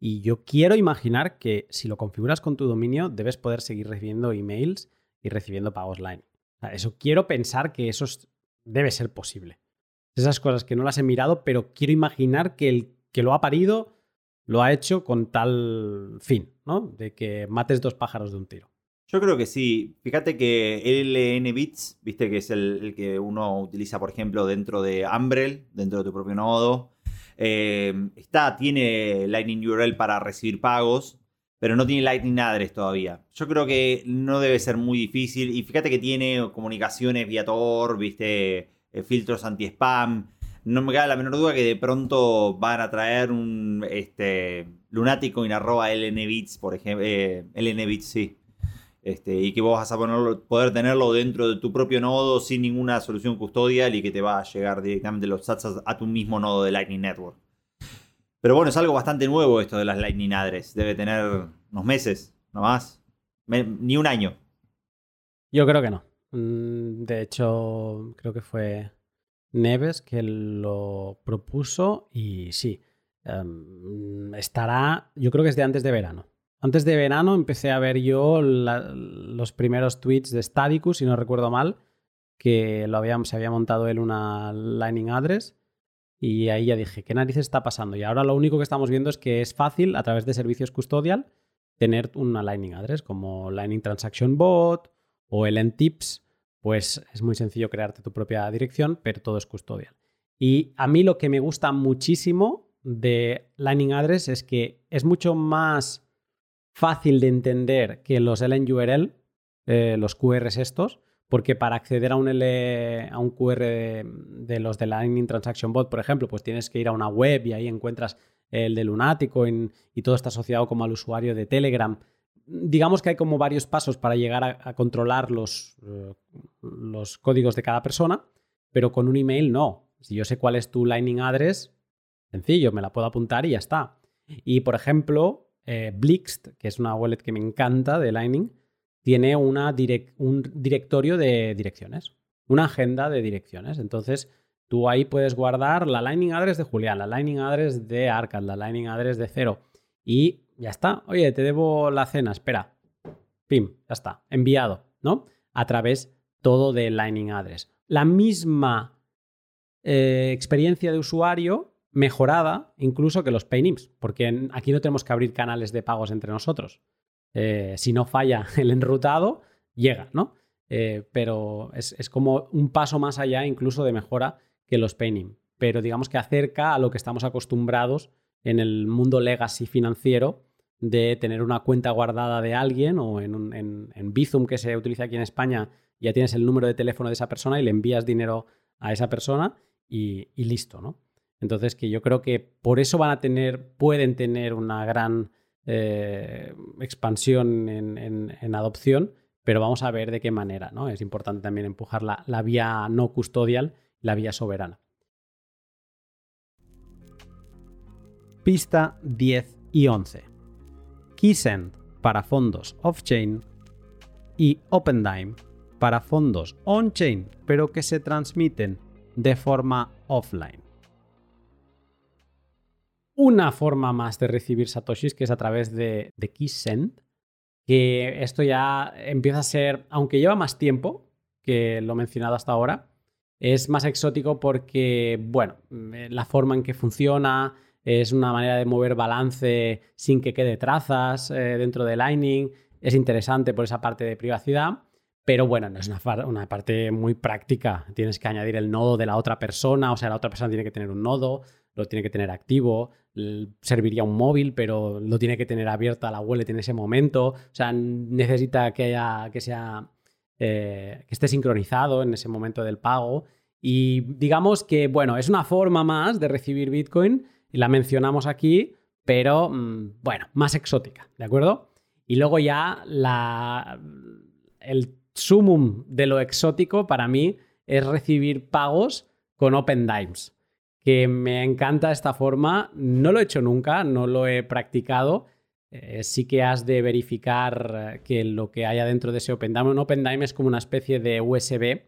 y yo quiero imaginar que si lo configuras con tu dominio debes poder seguir recibiendo emails y recibiendo pagos line. Eso quiero pensar que eso debe ser posible. Esas cosas que no las he mirado, pero quiero imaginar que el que lo ha parido lo ha hecho con tal fin, ¿no? De que mates dos pájaros de un tiro. Yo creo que sí. Fíjate que LN Bits, viste que es el, que uno utiliza, por ejemplo, dentro de Umbrel, dentro de tu propio nodo. Eh, está, tiene Lightning URL para recibir pagos, pero no tiene Lightning Address todavía. Yo creo que no debe ser muy difícil. Y fíjate que tiene comunicaciones vía Tor, viste, eh, filtros anti-spam. No me queda la menor duda que de pronto van a traer un este, lunático en arroba LNBits, por ejemplo. Eh, LNBits, sí este, y que vos vas a poder tenerlo dentro de tu propio nodo sin ninguna solución custodial y que te va a llegar directamente los sats a, tu mismo nodo de Lightning Network. Pero bueno, es algo bastante nuevo esto de las Lightning Address. Debe tener unos meses, no más. ni un año. Yo creo que no. Mm, de hecho, creo que fue Neves que lo propuso y sí. Em, estará, yo creo que es de antes de verano. Antes de verano empecé a ver yo los primeros tweets de Stadicus, si no recuerdo mal, que lo se había montado él una Lightning Address. Y ahí ya dije, ¿qué narices está pasando? Y ahora lo único que estamos viendo es que es fácil, a través de servicios custodial, tener una Lightning Address como Lightning Transaction Bot o el Tips. Pues es muy sencillo crearte tu propia dirección, pero todo es custodial. Y a mí lo que me gusta muchísimo de Lightning Address es que es mucho más fácil de entender que los LNURL, eh, los QRs estos, porque para acceder a un, L, a un QR de, los de Lightning Transaction Bot, por ejemplo, pues tienes que ir a una web y ahí encuentras el de Lunático y todo está asociado como al usuario de Telegram. Digamos que hay como varios pasos para llegar a, controlar los, eh, los códigos de cada persona, pero con un email no. Si yo sé cuál es tu Lightning Address, sencillo, me la puedo apuntar y ya está. Y por ejemplo, eh, Blixt, que es una wallet que me encanta de Lightning, tiene un directorio de direcciones, una agenda de direcciones. Entonces, tú ahí puedes guardar la Lightning Address de Julián, la Lightning Address de Arcad, la Lightning Address de Cero. Y ya está. Oye, te debo la cena, espera. Pim, ya está. Enviado, ¿no? A través todo de Lightning Address. La misma eh, experiencia de usuario mejorada incluso que los Paynims, porque aquí no tenemos que abrir canales de pagos entre nosotros. Eh, si no falla (laughs) el enrutado, llega, ¿no? Eh, pero es, como un paso más allá incluso de mejora que los Paynim. Pero digamos que acerca a lo que estamos acostumbrados en el mundo legacy financiero de tener una cuenta guardada de alguien o en, en Bizum que se utiliza aquí en España, ya tienes el número de teléfono de esa persona y le envías dinero a esa persona y listo, ¿no? Entonces, que yo creo que por eso van a tener, pueden tener una gran eh, expansión en, adopción, pero vamos a ver de qué manera, ¿no? Es importante también empujar la, vía no custodial la vía soberana. Pista 10 y 11. Keysend para fondos off-chain y OpenDime para fondos on-chain, pero que se transmiten de forma offline. Una forma más de recibir satoshis que es a través de, de Keysend, que esto ya empieza a ser, aunque lleva más tiempo que lo mencionado hasta ahora, es más exótico porque, bueno, la forma en que funciona, es una manera de mover balance sin que quede trazas eh, dentro de Lightning. Es interesante por esa parte de privacidad, pero bueno, no es una, una, parte muy práctica. Tienes que añadir el nodo de la otra persona, o sea, la otra persona tiene que tener un nodo, lo tiene que tener activo, serviría un móvil, pero lo tiene que tener abierta la wallet en ese momento. O sea, necesita que haya, que sea, eh, que esté sincronizado en ese momento del pago. Y digamos que, bueno, es una forma más de recibir Bitcoin y la mencionamos aquí, pero mm, bueno, más exótica, ¿de acuerdo? Y luego ya la, el sumum de lo exótico para mí es recibir pagos con Open Dimes, que me encanta esta forma, no lo he hecho nunca, no lo he practicado. Eh, sí que has de verificar que lo que haya dentro de ese Open Dime, un Open Dime es como una especie de USB,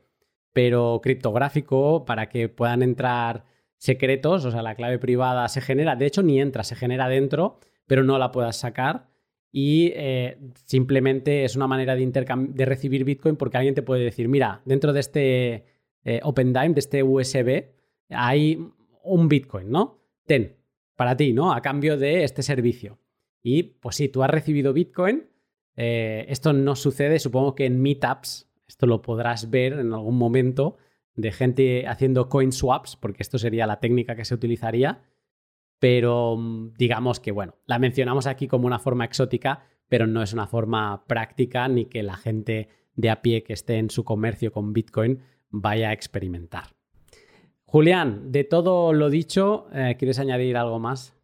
pero criptográfico para que puedan entrar secretos, o sea, la clave privada se genera, de hecho ni entra, se genera dentro, pero no la puedas sacar. Y eh, simplemente es una manera de, de recibir Bitcoin porque alguien te puede decir, mira, dentro de este eh, OpenDime, de este USB, hay un Bitcoin, ¿no? Ten, para ti, ¿no? A cambio de este servicio. Y pues si tú has recibido Bitcoin, eh, esto no sucede, supongo que en Meetups, esto lo podrás ver en algún momento, de gente haciendo coin swaps, porque esto sería la técnica que se utilizaría, pero mm, digamos que, bueno, la mencionamos aquí como una forma exótica, pero no es una forma práctica ni que la gente de a pie que esté en su comercio con Bitcoin vaya a experimentar. Julián, de todo lo dicho, eh, ¿quieres añadir algo más?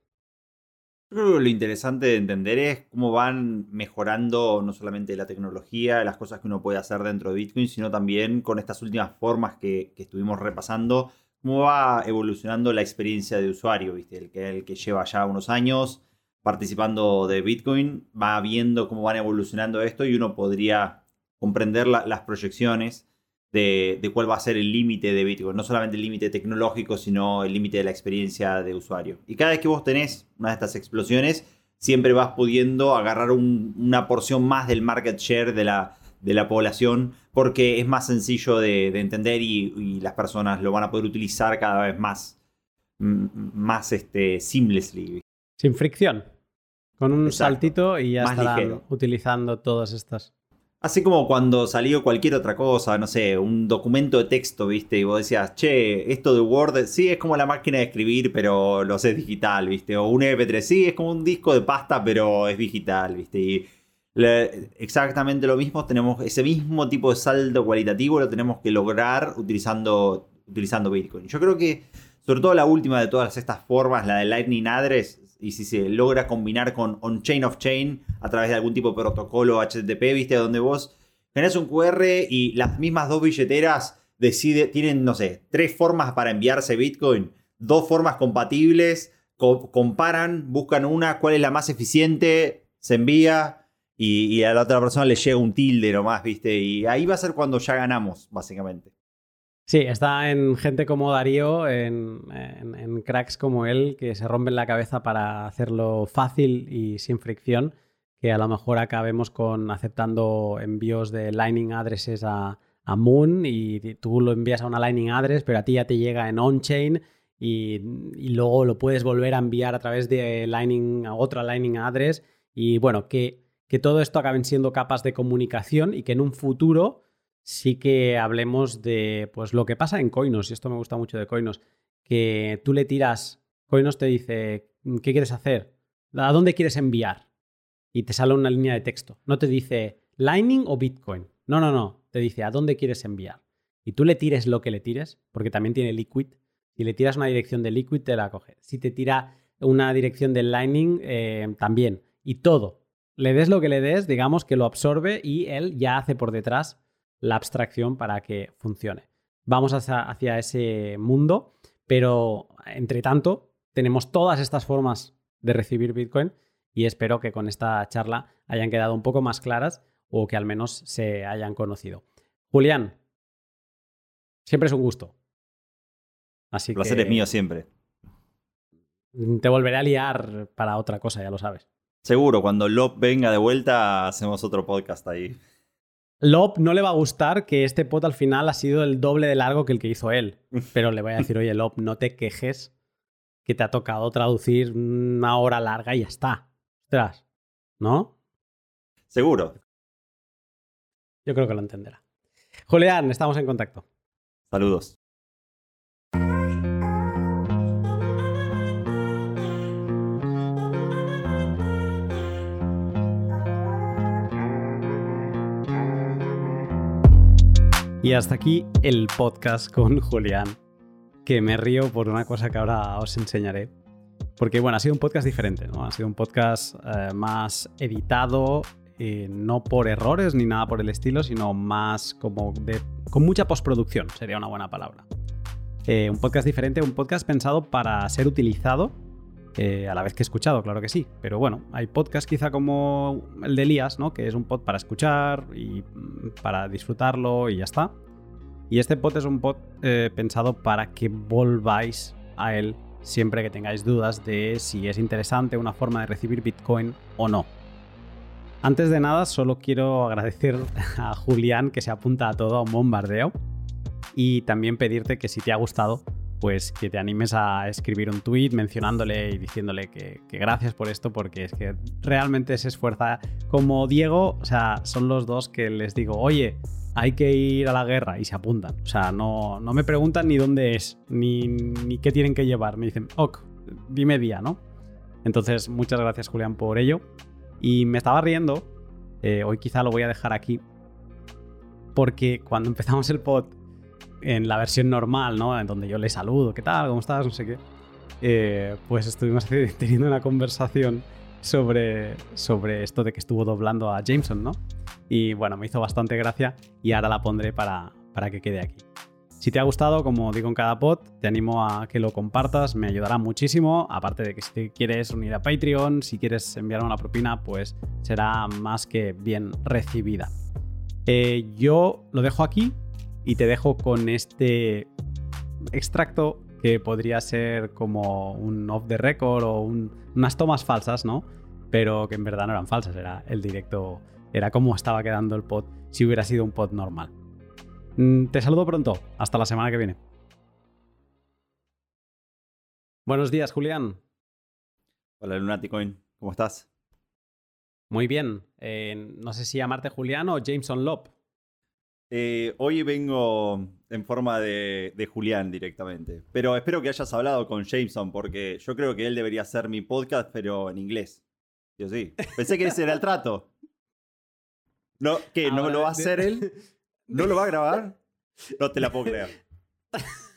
que lo interesante de entender es cómo van mejorando no solamente la tecnología, las cosas que uno puede hacer dentro de Bitcoin, sino también con estas últimas formas que, estuvimos repasando, cómo va evolucionando la experiencia de usuario, ¿viste? El que, el que lleva ya unos años participando de Bitcoin va viendo cómo van evolucionando esto y uno podría comprender las proyecciones de, cuál va a ser el límite de Bitcoin. No solamente el límite tecnológico, sino el límite de la experiencia de usuario. Y cada vez que vos tenés una de estas explosiones, siempre vas pudiendo agarrar una porción más del market share de la, de la población porque es más sencillo de, entender y, las personas lo van a poder utilizar cada vez más, más este, seamlessly. Sin fricción. Con un saltito y ya estarán utilizando todas estas. Así como cuando salió cualquier otra cosa, no sé, un documento de texto, ¿viste? Y vos decías, che, esto de Word, sí, es como la máquina de escribir, pero lo sé digital, ¿viste? O un MP3, sí, es como un disco de pasta, pero es digital, ¿viste? Y exactamente lo mismo, tenemos ese mismo tipo de saldo cualitativo, lo tenemos que lograr utilizando, utilizando Bitcoin. Yo creo que, sobre todo la última de todas estas formas, la de Lightning Address, y si se logra combinar con on-chain of chain a través de algún tipo de protocolo HTTP, ¿viste? Donde vos tenés un QR y las mismas dos billeteras decide, tienen, no sé, tres formas para enviarse Bitcoin, dos formas compatibles, comparan, buscan una, cuál es la más eficiente, se envía y, y a la otra persona le llega un tilde nomás, ¿viste? Y ahí va a ser cuando ya ganamos, básicamente. Sí, está en gente como Darío, en, cracks como él, que se rompen la cabeza para hacerlo fácil y sin fricción, que a lo mejor acabemos con aceptando envíos de Lightning addresses a, Moon y tú lo envías a una Lightning address, pero a ti ya te llega en on-chain y, luego lo puedes volver a enviar a través de Lightning a otra Lightning address. Y bueno, que, que todo esto acaben siendo capas de comunicación y que en un futuro sí que hablemos de pues, lo que pasa en Coinos, y esto me gusta mucho de Coinos, que tú le tiras, Coinos te dice, ¿qué quieres hacer? ¿A dónde quieres enviar? Y te sale una línea de texto. No te dice Lightning o Bitcoin. No, no, no. Te dice a dónde quieres enviar. Y tú le tires lo que le tires, porque también tiene Liquid. Si le tiras una dirección de Liquid, te la coge. Si te tira una dirección de Lightning, eh, también. Y todo. Le des lo que le des, digamos que lo absorbe y él ya hace por detrás la abstracción para que funcione. vamos hacia, hacia ese mundo, pero entre tanto tenemos todas estas formas de recibir Bitcoin y espero que con esta charla hayan quedado un poco más claras o que al menos se hayan conocido. Julián, siempre es un gusto. Así placer es mío siempre. Te volveré a liar para otra cosa, ya lo sabes. Seguro, cuando Lop venga de vuelta, hacemos otro podcast ahí. Lop no le va a gustar que este pod al final ha sido el doble de largo que el que hizo él. Pero le voy a decir, oye, Lop, no te quejes que te ha tocado traducir una hora larga y ya está. Ostras, ¿no? Seguro. Yo creo que lo entenderá. Julián, estamos en contacto. Saludos. Y hasta aquí el podcast con Julián, que me río por una cosa que ahora os enseñaré. Porque bueno, ha sido un podcast diferente, ¿no? Ha sido un podcast eh, más editado, eh, no por errores ni nada por el estilo, sino más como de, con mucha postproducción, sería una buena palabra. Eh, un podcast diferente, un podcast pensado para ser utilizado a la vez que escuchado, claro que sí. Pero bueno, hay podcasts quizá como el de Elías, ¿no? Que es un pod para escuchar y mm, para disfrutarlo y ya está. Y este pod es un pod eh, pensado para que volváis a él siempre que tengáis dudas de si es interesante una forma de recibir Bitcoin o no. Antes de nada, solo quiero agradecer (laughs) a Julián que se apunta a todo a un bombardeo y también pedirte que si te ha gustado, pues que te animes a escribir un tweet mencionándole y diciéndole que, gracias por esto, porque es que realmente se esfuerza. Como Diego, o sea, son los dos que les digo, oye, hay que ir a la guerra y se apuntan. O sea, no, no me preguntan ni dónde es, ni, ni qué tienen que llevar. Me dicen, ok, dime día, ¿no? Entonces, muchas gracias, Julián, por ello. Y me estaba riendo, eh, hoy quizá lo voy a dejar aquí, porque cuando empezamos el pod en la versión normal, ¿no? En donde yo le saludo, ¿qué tal? ¿Cómo estás? No sé qué. Eh, pues estuvimos (laughs) teniendo una conversación sobre, sobre esto de que estuvo doblando a Jameson, ¿no? Y bueno, me hizo bastante gracia y ahora la pondré para, para que quede aquí. Si te ha gustado, como digo en cada pod, te animo a que lo compartas, me ayudará muchísimo. Aparte de que si te quieres unir a Patreon, si quieres enviar una propina, pues será más que bien recibida. Eh, yo lo dejo aquí, y te dejo con este extracto que podría ser como un off the record o unas tomas falsas, ¿no? Pero que en verdad no eran falsas, era el directo, era como estaba quedando el pod si hubiera sido un pod normal. Mm, te saludo pronto, hasta la semana que viene. Buenos días, Julián. Hola, Lunaticoin, ¿cómo estás? Muy bien. Eh, no sé si llamarte Julián o Jameson Lop. Eh, hoy vengo en forma de, Julián directamente. Pero espero que hayas hablado con Jameson, porque yo creo que él debería hacer mi podcast, pero en inglés. Yo sí. Pensé que ese era el trato. ¿No? ¿Qué? ¿No lo va a hacer él? (laughs) ¿No lo va a grabar? No te la puedo creer. (laughs)